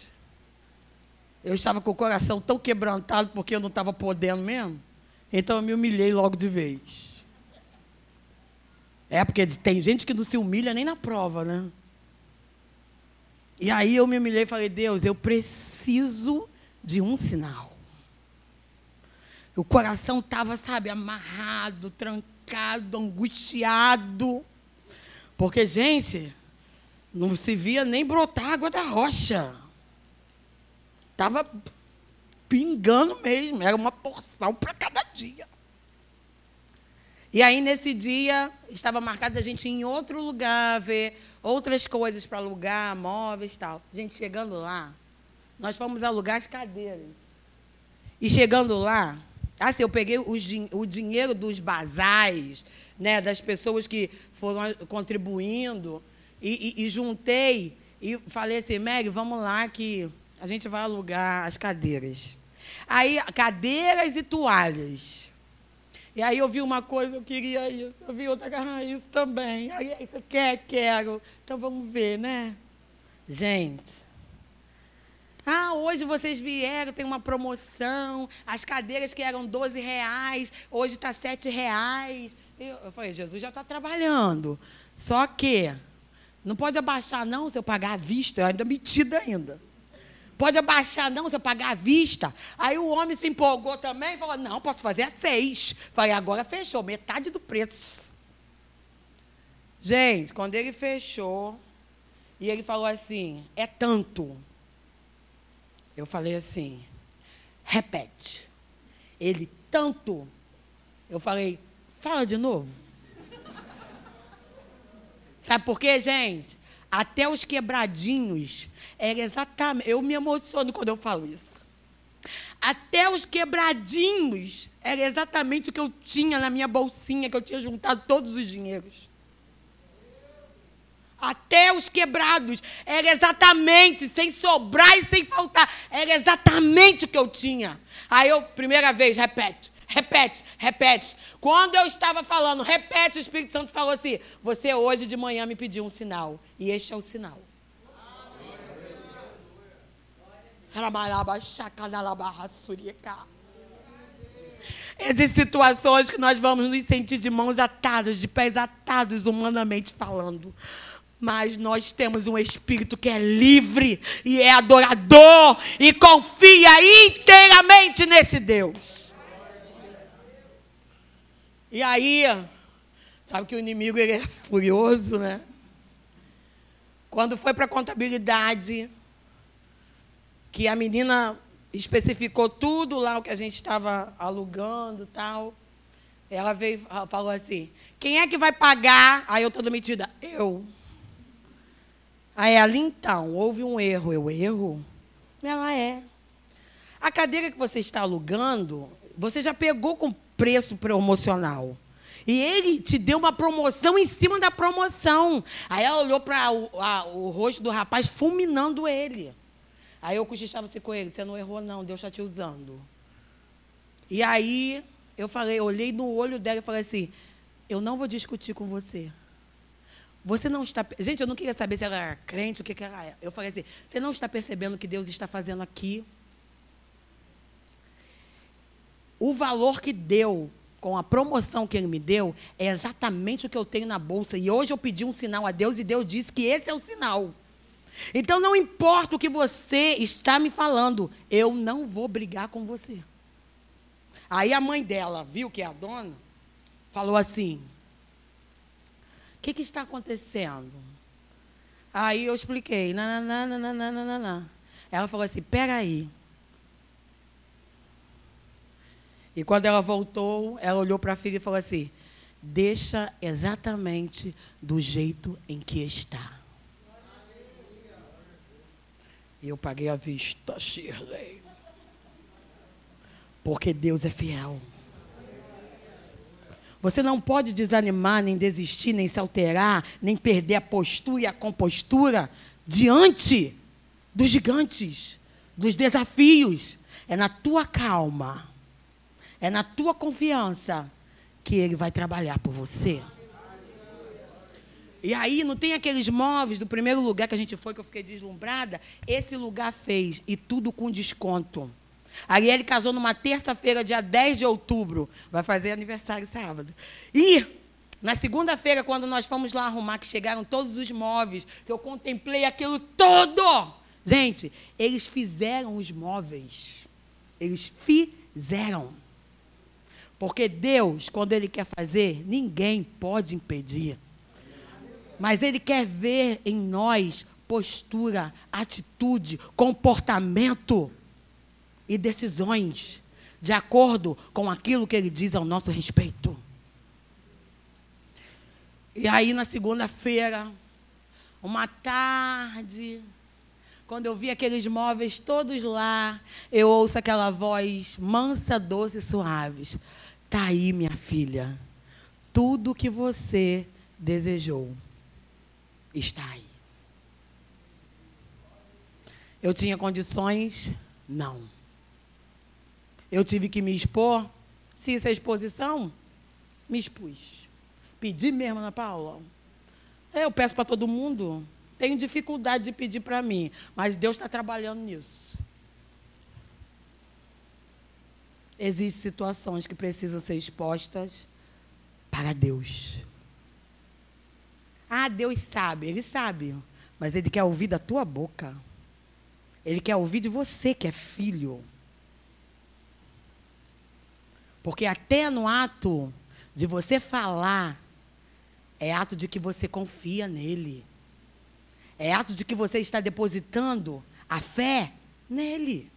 Eu estava com o coração tão quebrantado porque eu não estava podendo mesmo. Então eu me humilhei logo de vez. É porque tem gente que não se humilha nem na prova, né? E aí eu me humilhei e falei, Deus, eu preciso de um sinal. O coração estava, sabe, amarrado, trancado, angustiado. Porque, gente, não se via nem brotar água da rocha. Estava pingando mesmo, era uma porção para cada dia. E aí, nesse dia, estava marcado a gente ir em outro lugar, ver outras coisas para alugar, móveis e tal. Gente chegando lá, nós fomos alugar as cadeiras. E chegando lá, assim, eu peguei o dinheiro dos basais, né, das pessoas que foram contribuindo, e, e, e juntei e falei assim, Meg, vamos lá que a gente vai alugar as cadeiras. Aí, cadeiras e toalhas. E aí eu vi uma coisa, eu queria isso. Eu vi outra, ah, isso também. Aí, você quer? Quero. Então vamos ver, né? Gente. Ah, hoje vocês vieram, tem uma promoção. As cadeiras que eram 12 reais, hoje está 7 reais. Eu falei, Jesus já está trabalhando. Só que não pode abaixar, não, se eu pagar à vista, eu ainda metida ainda. Pode abaixar, não, você pagar à vista. Aí o homem se empolgou também e falou: não, posso fazer a seis. Falei, agora fechou, metade do preço. Gente, quando ele fechou, e ele falou assim: é tanto. Eu falei assim: repete. Ele, tanto. Eu falei: fala de novo. Sabe por quê, gente? Até os quebradinhos. Era exatamente. Eu me emociono quando eu falo isso. Até os quebradinhos era exatamente o que eu tinha na minha bolsinha, que eu tinha juntado todos os dinheiros. Até os quebrados era exatamente, sem sobrar e sem faltar, era exatamente o que eu tinha. Aí eu, primeira vez, repete repete, repete. Quando eu estava falando, repete, o Espírito Santo falou assim: Você hoje de manhã me pediu um sinal. E este é o sinal. Existem situações que nós vamos nos sentir de mãos atadas, de pés atados, humanamente falando. Mas nós temos um espírito que é livre e é adorador e confia inteiramente nesse Deus. E aí, sabe que o inimigo ele é furioso, né? Quando foi para contabilidade, que a menina especificou tudo lá o que a gente estava alugando tal. Ela veio falou assim: quem é que vai pagar? Aí eu toda metida, eu. Aí ela, então, houve um erro. Eu, erro? Ela é. A cadeira que você está alugando, você já pegou com preço promocional. E ele te deu uma promoção em cima da promoção. Aí ela olhou para o, o rosto do rapaz fulminando ele. Aí eu cochichava assim com ele, você não errou não, Deus está te usando. E aí eu falei, olhei no olho dela e falei assim, eu não vou discutir com você. Você não está. Gente, eu não queria saber se ela era crente, o que, que ela era. Eu falei assim: você não está percebendo o que Deus está fazendo aqui? O valor que deu com a promoção que ele me deu é exatamente o que eu tenho na bolsa. E hoje eu pedi um sinal a Deus e Deus disse que esse é o sinal. Então não importa o que você está me falando, eu não vou brigar com você. Aí a mãe dela viu que é a dona, falou assim: O que, que está acontecendo? Aí eu expliquei, nananana, Ela falou assim: peraí. E quando ela voltou, ela olhou para a filha e falou assim: deixa exatamente do jeito em que está. E eu paguei a vista, Shirley. Porque Deus é fiel. Você não pode desanimar, nem desistir, nem se alterar, nem perder a postura e a compostura diante dos gigantes, dos desafios. É na tua calma, é na tua confiança que Ele vai trabalhar por você. E aí não tem aqueles móveis do primeiro lugar que a gente foi, que eu fiquei deslumbrada. Esse lugar fez, e tudo com desconto. Arielle casou numa terça-feira, dia 10 de outubro. Vai fazer aniversário sábado. E na segunda-feira, quando nós fomos lá arrumar, que chegaram todos os móveis, que eu contemplei aquilo todo. Gente, eles fizeram os móveis. Eles fizeram. Porque Deus, quando Ele quer fazer, ninguém pode impedir. Mas Ele quer ver em nós postura, atitude, comportamento e decisões de acordo com aquilo que Ele diz ao nosso respeito. E aí, na segunda-feira, uma tarde, quando eu vi aqueles móveis todos lá, eu ouço aquela voz mansa, doce e suave. Está aí, minha filha, tudo que você desejou está aí. Eu tinha condições? Não. Eu tive que me expor? Se isso é exposição, me expus. Pedi mesmo, Ana Paula. Eu peço para todo mundo. Tenho dificuldade de pedir para mim, mas Deus está trabalhando nisso. Existem situações que precisam ser expostas para Deus. Ah, Deus sabe, Ele sabe. Mas Ele quer ouvir da tua boca. Ele quer ouvir de você, que é filho. Porque até no ato de você falar, é ato de que você confia nele. É ato de que você está depositando a fé nele.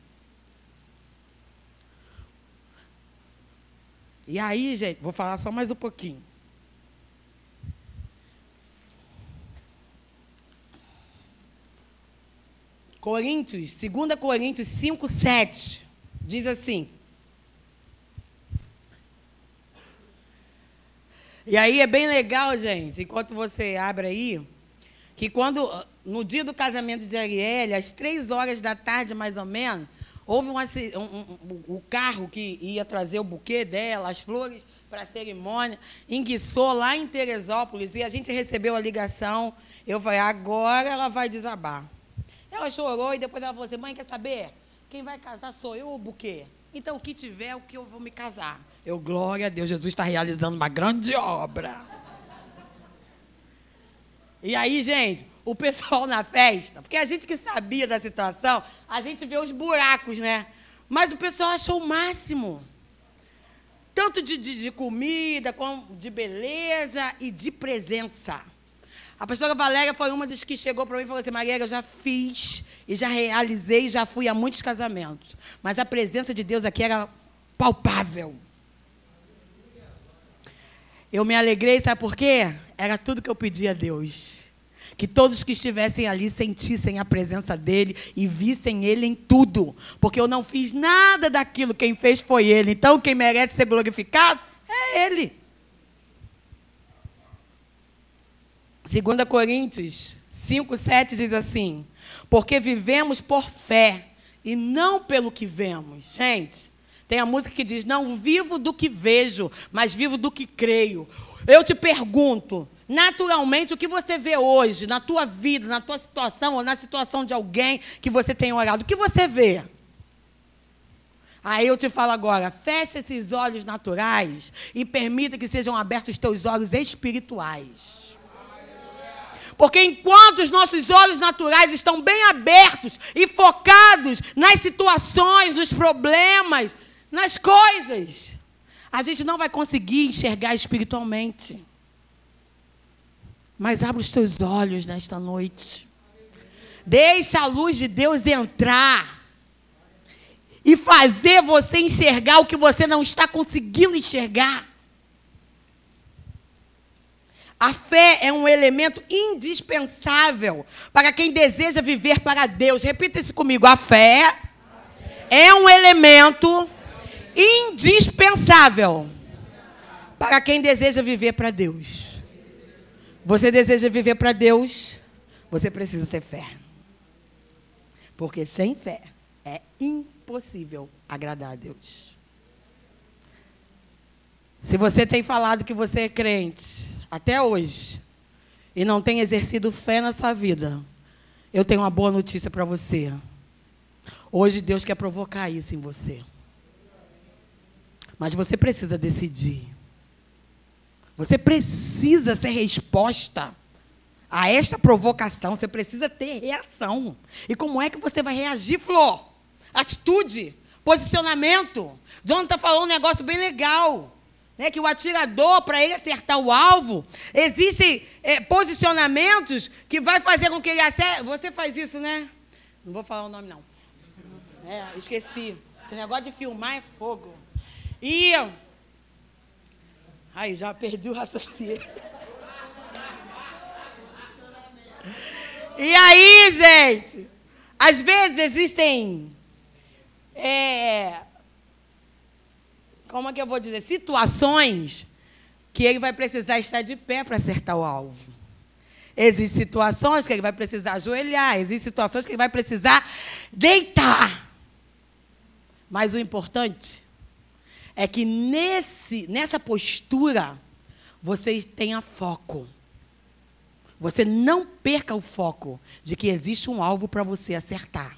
E aí, gente, vou falar só mais um pouquinho. Coríntios, 2 Coríntios 5, 7, diz assim. E aí é bem legal, gente, enquanto você abre aí, que quando, no dia do casamento de Arielle, às três horas da tarde, mais ou menos, houve um, um, o carro que ia trazer o buquê dela, as flores para a cerimônia, enguiçou lá em Teresópolis e a gente recebeu a ligação. Eu falei, agora ela vai desabar. Ela chorou e depois ela falou assim: mãe, quer saber? Quem vai casar sou eu ou o buquê? Então, o que tiver, o que eu vou me casar. Eu, glória a Deus, Jesus está realizando uma grande obra. E aí, gente, o pessoal na festa, porque a gente que sabia da situação, a gente vê os buracos, né? Mas o pessoal achou o máximo. Tanto de, de, de comida, como de beleza e de presença. A pastora Valéria foi uma das que chegou para mim e falou assim: Maria, eu já fiz e já realizei, já fui a muitos casamentos. Mas a presença de Deus aqui era palpável. Eu me alegrei, sabe por quê? Era tudo que eu pedia a Deus. Que todos que estivessem ali sentissem a presença dele e vissem ele em tudo. Porque eu não fiz nada daquilo, quem fez foi ele. Então, quem merece ser glorificado é ele. 2 Coríntios 5, 7 diz assim: Porque vivemos por fé e não pelo que vemos. Gente, tem a música que diz: Não vivo do que vejo, mas vivo do que creio. Eu te pergunto, naturalmente, o que você vê hoje, na tua vida, na tua situação, ou na situação de alguém que você tem orado, o que você vê? Aí eu te falo agora, feche esses olhos naturais e permita que sejam abertos os teus olhos espirituais. Porque enquanto os nossos olhos naturais estão bem abertos e focados nas situações, nos problemas, nas coisas, a gente não vai conseguir enxergar espiritualmente. Mas abre os teus olhos nesta noite. Deixa a luz de Deus entrar e fazer você enxergar o que você não está conseguindo enxergar. A fé é um elemento indispensável para quem deseja viver para Deus. Repita isso comigo. A fé é um elemento indispensável para quem deseja viver para Deus. Você deseja viver para Deus, você precisa ter fé. Porque sem fé é impossível agradar a Deus. Se você tem falado que você é crente, até hoje, e não tem exercido fé na sua vida, eu tenho uma boa notícia para você. Hoje Deus quer provocar isso em você. Mas você precisa decidir. Você precisa ser resposta a esta provocação. Você precisa ter reação. E como é que você vai reagir, Flor? Atitude, posicionamento. Está falando um negócio bem legal né, que o atirador, para ele acertar o alvo, existem é, posicionamentos que vai fazer com que ele acerte. Você faz isso, né? Não vou falar o nome, não. É, esqueci. Esse negócio de filmar é fogo. E. Aí, já perdi o raciocínio. E aí, gente, às vezes existem é, como é que eu vou dizer, situações que ele vai precisar estar de pé para acertar o alvo. Existem situações que ele vai precisar ajoelhar, existem situações que ele vai precisar deitar. Mas o importante é que nesse, nessa postura você tenha foco. Você não perca o foco de que existe um alvo para você acertar.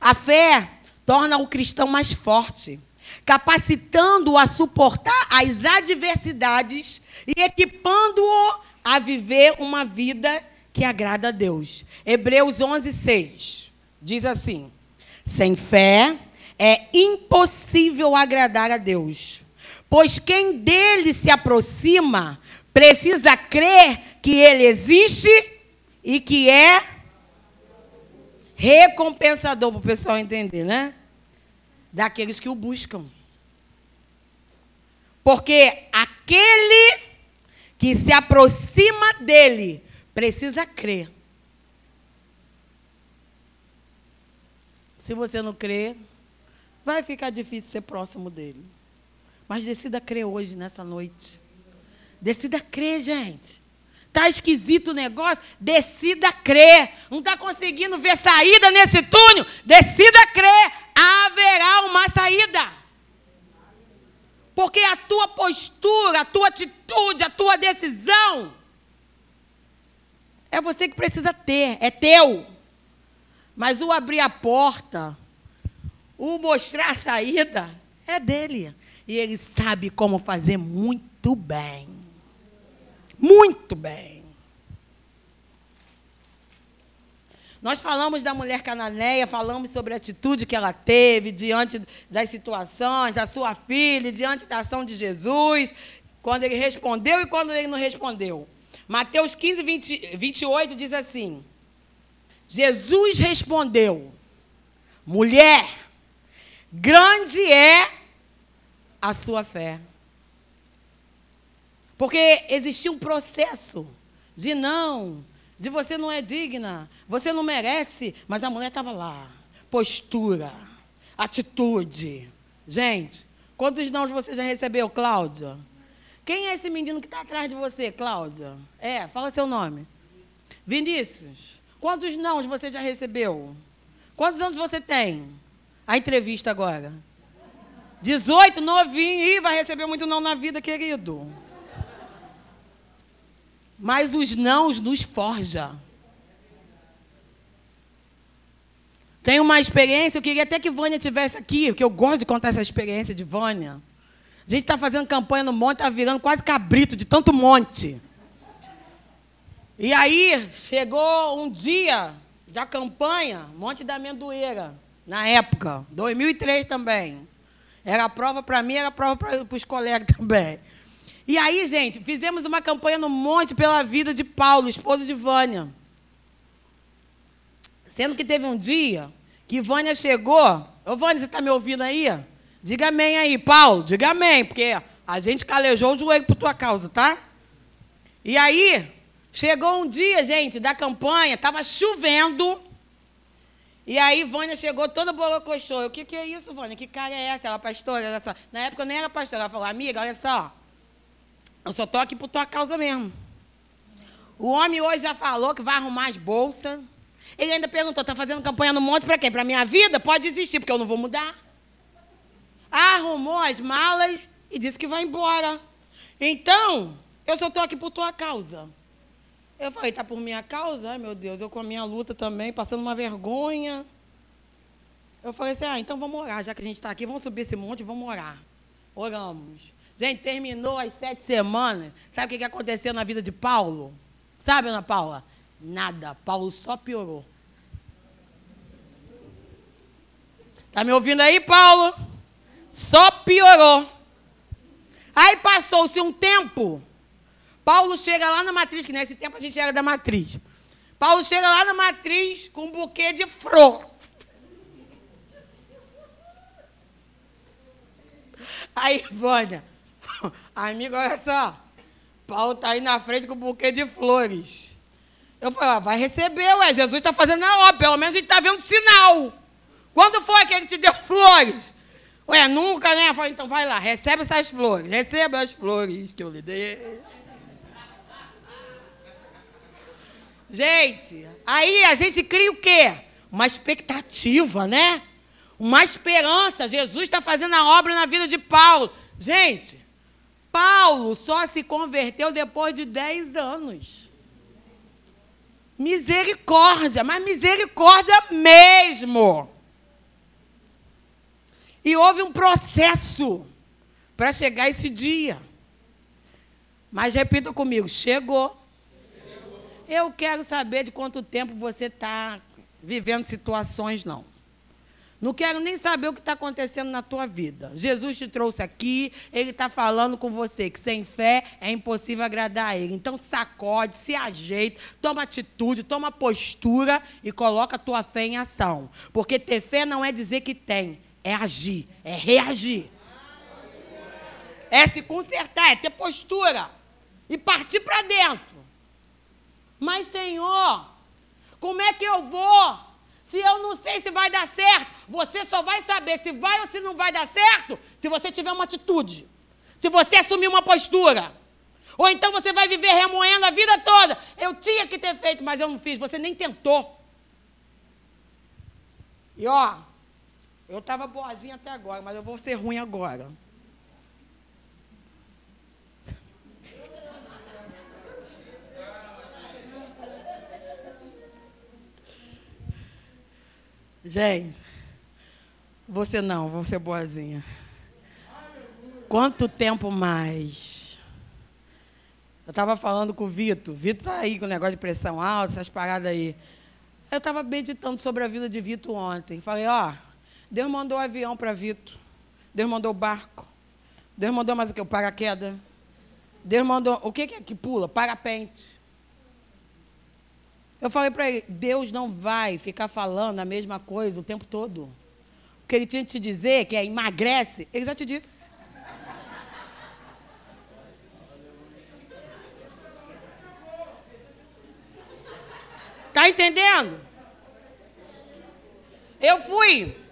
A fé torna o cristão mais forte, capacitando-o a suportar as adversidades e equipando-o a viver uma vida que agrada a Deus. Hebreus 11, 6 diz assim: Sem fé é impossível agradar a Deus, pois quem dele se aproxima precisa crer que ele existe e que é recompensador para o pessoal entender, né? Daqueles que o buscam. Porque aquele que se aproxima dele precisa crer. Se você não crer, vai ficar difícil ser próximo dele. Mas decida crer hoje, nessa noite. Decida crer, gente. Está esquisito o negócio? Decida crer. Não está conseguindo ver saída nesse túnel? Decida crer. Haverá uma saída. Porque a tua postura, a tua atitude, a tua decisão é você que precisa ter, é teu. Mas o abrir a porta, o mostrar a saída, é dele. E ele sabe como fazer muito bem. Muito bem. Nós falamos da mulher cananeia, falamos sobre a atitude que ela teve diante das situações, da sua filha, diante da ação de Jesus, quando ele respondeu e quando ele não respondeu. Mateus 15, 20, 28 diz assim: Jesus respondeu: Mulher, grande é a sua fé. Porque existia um processo de não, de você não é digna, você não merece, mas a mulher estava lá. Postura, atitude. Gente, quantos não você já recebeu, Cláudia? Quem é esse menino que está atrás de você, Cláudia? É, fala seu nome. Vinícius. Quantos não você já recebeu? Quantos anos você tem? A entrevista agora. 18, novinho. Ih, vai receber muito não na vida, querido. Mas os nãos nos forja. Tem uma experiência, eu queria até que Vânia tivesse aqui, porque eu gosto de contar essa experiência de Vânia. A gente está fazendo campanha no monte, está virando quase cabrito de tanto monte. E aí, chegou um dia da campanha, Monte da Amendoeira, na época, 2003 também. Era prova para mim, era prova para os colegas também. E aí, gente, fizemos uma campanha no monte pela vida de Paulo, esposo de Vânia. Sendo que teve um dia que Vânia chegou. Ô, Vânia, você está me ouvindo aí? Diga amém aí, Paulo, diga amém, porque a gente calejou o joelho por tua causa, tá? E aí, Chegou um dia, gente, da campanha, estava chovendo. E aí, Vânia chegou toda bolocochô. O que, que é isso, Vânia? Que cara é essa? Ela, pastora, olha só. Na época eu nem era pastora. Ela falou, amiga, olha só. Eu só estou aqui por tua causa mesmo. O homem hoje já falou que vai arrumar as bolsas. Ele ainda perguntou, está fazendo campanha no monte para quê? Para minha vida? Pode existir, porque eu não vou mudar. Arrumou as malas e disse que vai embora. Então, eu só estou aqui por tua causa. Eu falei, tá por minha causa? Ai, meu Deus, eu com a minha luta também, passando uma vergonha. Eu falei assim, ah, então vamos orar, já que a gente está aqui, vamos subir esse monte e vamos orar. Oramos. Gente, terminou as sete semanas. Sabe o que aconteceu na vida de Paulo? Sabe, Ana Paula? Nada. Paulo só piorou. Tá me ouvindo aí, Paulo? Só piorou. Aí passou-se um tempo. Paulo chega lá na matriz, que nesse tempo a gente era da matriz. Paulo chega lá na matriz com um buquê de flor. Aí, Vânia, amigo, olha só. Paulo está aí na frente com um buquê de flores. Eu falei, ah, vai receber, ué. Jesus está fazendo a obra. Pelo menos a gente está vendo sinal. Quando foi que ele te deu flores? Ué, nunca, né? Falei, então vai lá, recebe essas flores. Receba as flores que eu lhe dei. Gente, aí a gente cria o quê? Uma expectativa, né? Uma esperança. Jesus está fazendo a obra na vida de Paulo. Gente, Paulo só se converteu depois de 10 anos. Misericórdia, mas misericórdia mesmo. E houve um processo para chegar esse dia. Mas repita comigo: chegou. Eu quero saber de quanto tempo você está vivendo situações, não. Não quero nem saber o que está acontecendo na tua vida. Jesus te trouxe aqui, Ele está falando com você que sem fé é impossível agradar a Ele. Então sacode, se ajeita, toma atitude, toma postura e coloca a tua fé em ação. Porque ter fé não é dizer que tem, é agir, é reagir. É se consertar, é ter postura e partir para dentro. Mas, Senhor, como é que eu vou? Se eu não sei se vai dar certo, você só vai saber se vai ou se não vai dar certo se você tiver uma atitude. Se você assumir uma postura. Ou então você vai viver remoendo a vida toda. Eu tinha que ter feito, mas eu não fiz. Você nem tentou. E ó, eu estava boazinha até agora, mas eu vou ser ruim agora. Gente, você não, vou ser boazinha. Quanto tempo mais? Eu estava falando com o Vitor. Vitor está aí com o negócio de pressão alta, essas paradas aí. Eu estava meditando sobre a vida de Vitor ontem. Falei, ó, Deus mandou avião para Vitor. Deus mandou barco. Deus mandou mais o que? O paraquedas. Deus mandou. O que é que pula? Parapente. Eu falei para ele: Deus não vai ficar falando a mesma coisa o tempo todo. O que ele tinha que te dizer, que é emagrece, ele já te disse. Está entendendo? Eu fui.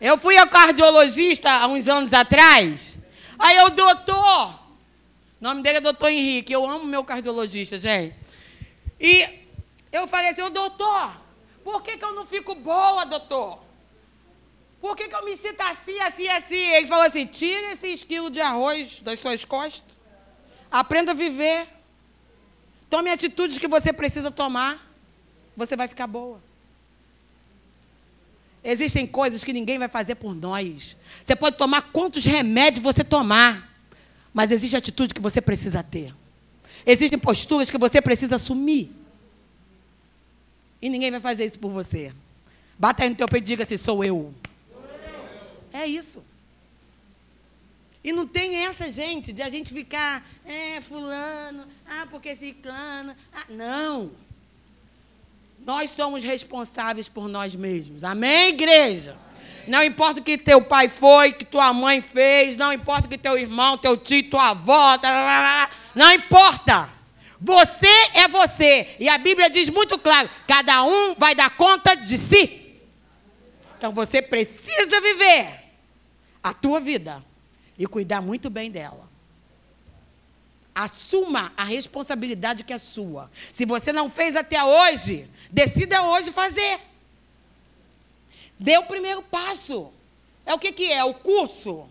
Eu fui ao cardiologista há uns anos atrás. Aí o doutor. O nome dele é doutor Henrique. Eu amo meu cardiologista, gente. E eu falei assim, doutor, por que, que eu não fico boa, doutor? Por que, que eu me sinto assim, assim, assim? Ele falou assim, tira esse esquilo de arroz das suas costas. Aprenda a viver. Tome atitudes que você precisa tomar. Você vai ficar boa. Existem coisas que ninguém vai fazer por nós. Você pode tomar quantos remédios você tomar. Mas existe atitude que você precisa ter. Existem posturas que você precisa assumir. E ninguém vai fazer isso por você. Bata aí no teu peito e diga assim: sou eu. É isso. E não tem essa, gente, de a gente ficar, é, fulano, ah, porque ciclano. Ah, não. Nós somos responsáveis por nós mesmos. Amém, igreja? Não importa o que teu pai foi, que tua mãe fez, não importa o que teu irmão, teu tio, tua avó, não importa. Você é você. E a Bíblia diz muito claro: cada um vai dar conta de si. Então você precisa viver a tua vida e cuidar muito bem dela. Assuma a responsabilidade que é sua. Se você não fez até hoje, decida hoje fazer. Dê o primeiro passo. É o que, que é? O curso.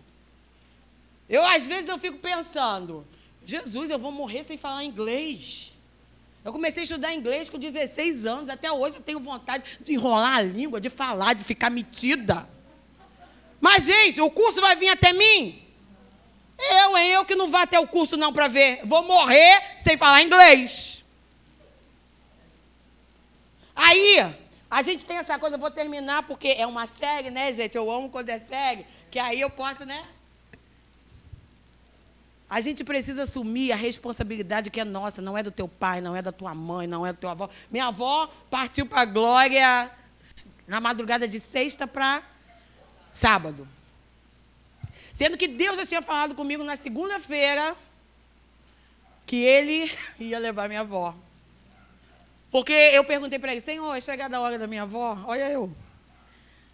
Eu, às vezes, eu fico pensando, Jesus, eu vou morrer sem falar inglês. Eu comecei a estudar inglês com 16 anos, até hoje eu tenho vontade de enrolar a língua, de falar, de ficar metida. Mas, gente, o curso vai vir até mim? Eu, hein? Eu que não vou até o curso não para ver. Vou morrer sem falar inglês. Aí, a gente tem essa coisa, eu vou terminar porque é uma série, né, gente? Eu amo quando é série, que aí eu posso, né? A gente precisa assumir a responsabilidade que é nossa, não é do teu pai, não é da tua mãe, não é do teu avó. Minha avó partiu para a glória na madrugada de sexta para sábado. Sendo que Deus já tinha falado comigo na segunda-feira que ele ia levar minha avó. Porque eu perguntei para ele, Senhor, é chegada a hora da minha avó? Olha eu.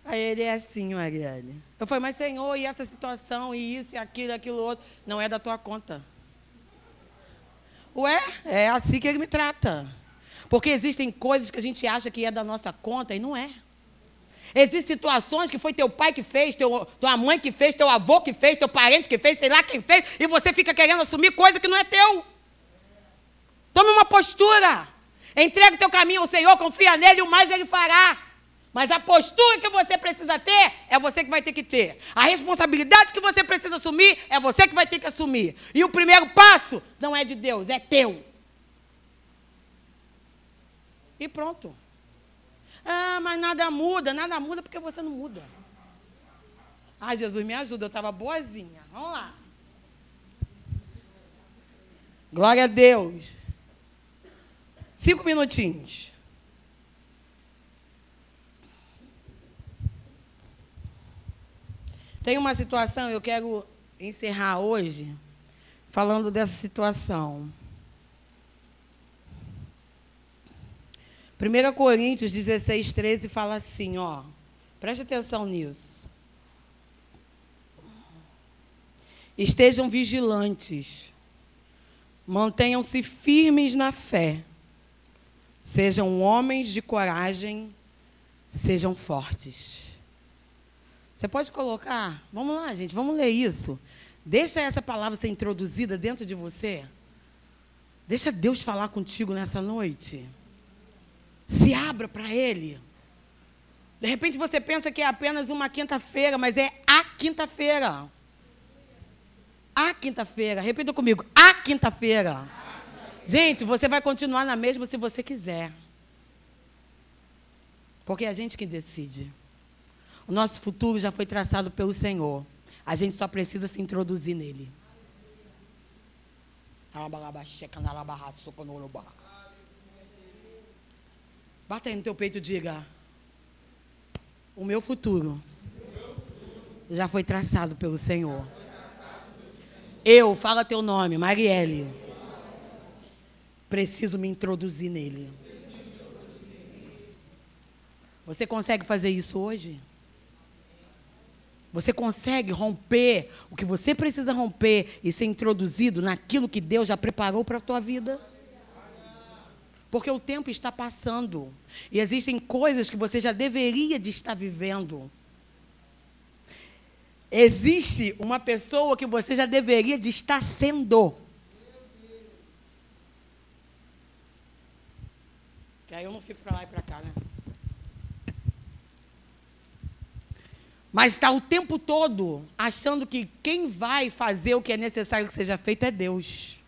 Aí ele é assim, Marielle. Eu falei, mas Senhor, e essa situação, e isso, e aquilo, e aquilo outro, não é da tua conta. Ué, é assim que ele me trata. Porque existem coisas que a gente acha que é da nossa conta e não é. Existem situações que foi teu pai que fez, teu, tua mãe que fez, teu avô que fez, teu parente que fez, sei lá quem fez, e você fica querendo assumir coisa que não é teu. Tome uma postura. Entrega o teu caminho ao Senhor, confia nele, o mais ele fará. Mas a postura que você precisa ter é você que vai ter que ter. A responsabilidade que você precisa assumir é você que vai ter que assumir. E o primeiro passo não é de Deus, é teu. E pronto. Ah, mas nada muda. Nada muda porque você não muda. Ai, Jesus, me ajuda. Eu estava boazinha. Vamos lá. Glória a Deus. Cinco minutinhos. Tem uma situação, eu quero encerrar hoje falando dessa situação. 1 Coríntios 16, 13 fala assim, ó. Preste atenção nisso. Estejam vigilantes. Mantenham-se firmes na fé. Sejam homens de coragem. Sejam fortes. Você pode colocar? Vamos lá, gente, vamos ler isso. Deixa essa palavra ser introduzida dentro de você. Deixa Deus falar contigo nessa noite. Se abra para Ele. De repente você pensa que é apenas uma quinta-feira, mas é a quinta-feira. A quinta-feira. Repita comigo. A quinta-feira. Gente, você vai continuar na mesma se você quiser. Porque é a gente que decide. O nosso futuro já foi traçado pelo Senhor. A gente só precisa se introduzir nele. Bata aí no teu peito e diga: O meu futuro já foi traçado pelo Senhor. Eu, fala teu nome, Marielle. Preciso me introduzir nele. Você consegue fazer isso hoje? Você consegue romper o que você precisa romper e ser introduzido naquilo que Deus já preparou para a tua vida? Porque o tempo está passando e existem coisas que você já deveria de estar vivendo. Existe uma pessoa que você já deveria de estar sendo. Que aí eu não fico para lá e para cá, né? Mas está o tempo todo achando que quem vai fazer o que é necessário que seja feito é Deus.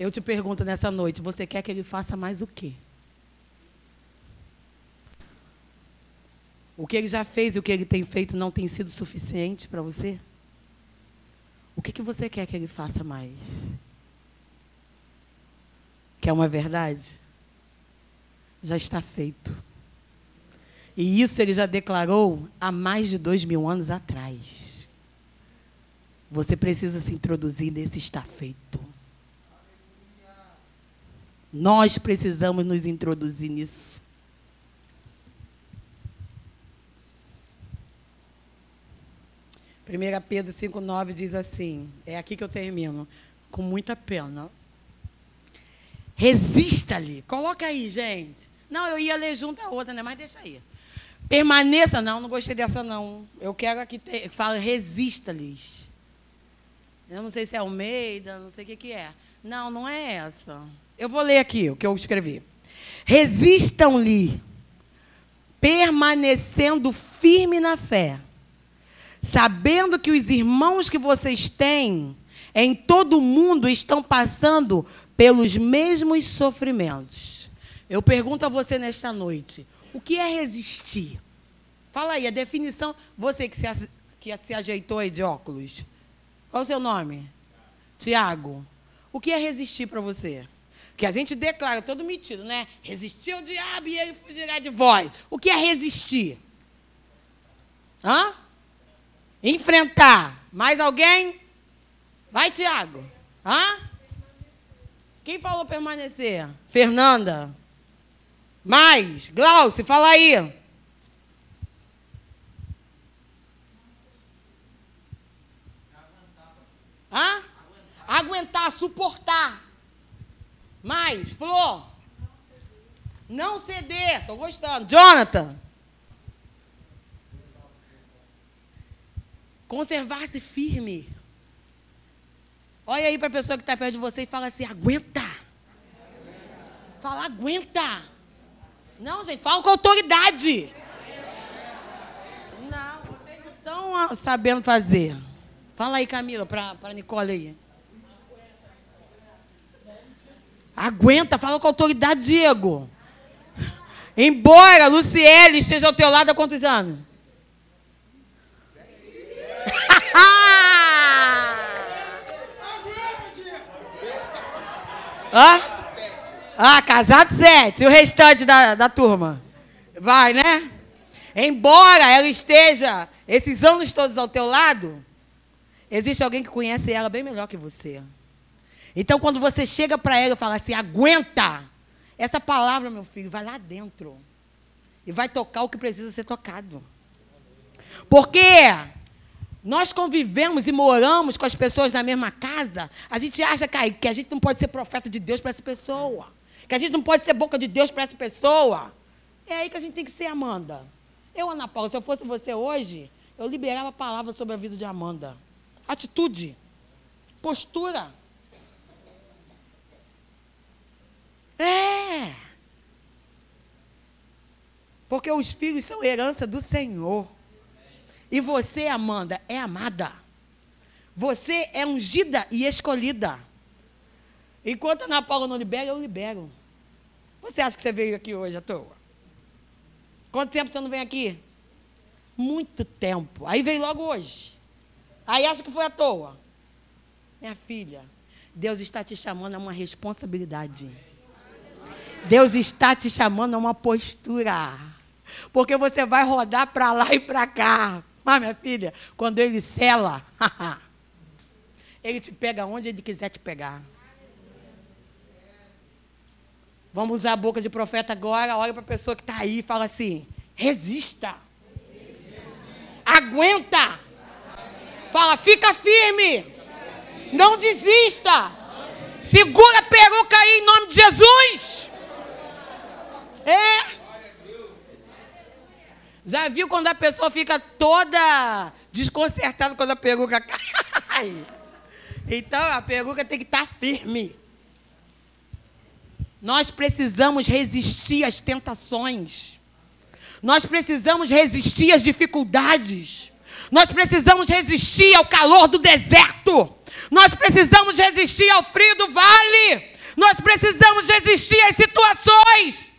Eu te pergunto nessa noite, você quer que ele faça mais o quê? O que ele já fez e o que ele tem feito não tem sido suficiente para você? O que, que você quer que ele faça mais? Quer uma verdade? Já está feito. E isso ele já declarou há mais de dois mil anos atrás. Você precisa se introduzir nesse está feito. Nós precisamos nos introduzir nisso. Primeira Pedro 5,9 diz assim, é aqui que eu termino, com muita pena. Resista-lhe. Coloca aí, gente. Não, eu ia ler junto a outra, né? Mas deixa aí. Permaneça, não, não gostei dessa não. Eu quero que te, fala resista-lhes. Eu não sei se é Almeida, não sei o que, que é. Não, não é essa. Eu vou ler aqui o que eu escrevi. Resistam-lhe, permanecendo firme na fé, sabendo que os irmãos que vocês têm em todo o mundo estão passando pelos mesmos sofrimentos. Eu pergunto a você nesta noite: o que é resistir? Fala aí, a definição. Você que se, que se ajeitou aí de óculos. Qual o seu nome? Tiago. O que é resistir para você? Que a gente declara, todo metido, né? Resistir ao diabo e ele fugirá de vós. O que é resistir? Hã? Enfrentar. Mais alguém? Vai, Tiago. Hã? Quem falou permanecer? Fernanda. Mais, Glaucio, fala aí. Hã? Aguentar, suportar. Mais, Flor. Não ceder. Estou gostando. Jonathan. Conservar-se firme. Olha aí para a pessoa que está perto de você e fala assim: aguenta. Fala, aguenta. Não, gente, fala com autoridade. Não, vocês não estão sabendo fazer. Fala aí, Camila, para a Nicole aí. Aguenta, fala com autoridade, Diego. Embora Luciele esteja ao teu lado há quantos anos? Hã? Ah, casado sete. E o restante da, da turma? Vai, né? Embora ela esteja esses anos todos ao teu lado, existe alguém que conhece ela bem melhor que você. Então, quando você chega para ela e fala assim, aguenta, essa palavra, meu filho, vai lá dentro. E vai tocar o que precisa ser tocado. Porque nós convivemos e moramos com as pessoas na mesma casa, a gente acha que a gente não pode ser profeta de Deus para essa pessoa que a gente não pode ser boca de Deus para essa pessoa. É aí que a gente tem que ser, Amanda. Eu, Ana Paula, se eu fosse você hoje, eu liberava a palavra sobre a vida de Amanda. Atitude, postura. É. Porque os filhos são herança do Senhor. E você, Amanda, é amada. Você é ungida e escolhida. Enquanto a Ana Paula não libera, eu libero. Você acha que você veio aqui hoje à toa? Quanto tempo você não vem aqui? Muito tempo. Aí veio logo hoje. Aí acha que foi à toa. Minha filha, Deus está te chamando a uma responsabilidade. Deus está te chamando a uma postura. Porque você vai rodar para lá e para cá. Mas, minha filha, quando ele cela, ele te pega onde ele quiser te pegar. Vamos usar a boca de profeta agora. Olha para a pessoa que está aí e fala assim: resista. Aguenta. Fala, fica firme. Não desista. Segura a peruca aí em nome de Jesus. É. Já viu quando a pessoa fica toda desconcertada quando a peruca cai? Então a peruca tem que estar firme. Nós precisamos resistir às tentações. Nós precisamos resistir às dificuldades. Nós precisamos resistir ao calor do deserto. Nós precisamos resistir ao frio do vale. Nós precisamos resistir às situações.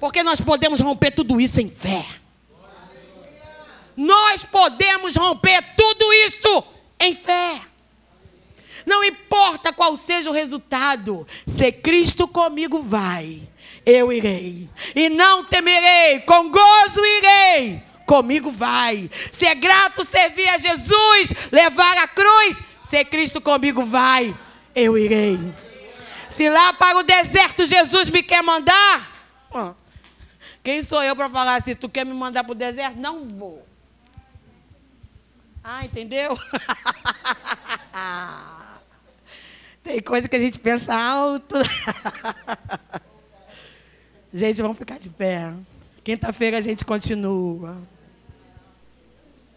Porque nós podemos romper tudo isso em fé. Nós podemos romper tudo isso em fé. Não importa qual seja o resultado, se Cristo comigo vai, eu irei. E não temerei, com gozo irei. Comigo vai. Se é grato servir a Jesus, levar a cruz, se Cristo comigo vai, eu irei. Se lá para o deserto Jesus me quer mandar, quem sou eu para falar assim, tu quer me mandar para o deserto? Não vou. Ah, entendeu? Tem coisa que a gente pensa alto. gente, vamos ficar de pé. Quinta-feira a gente continua.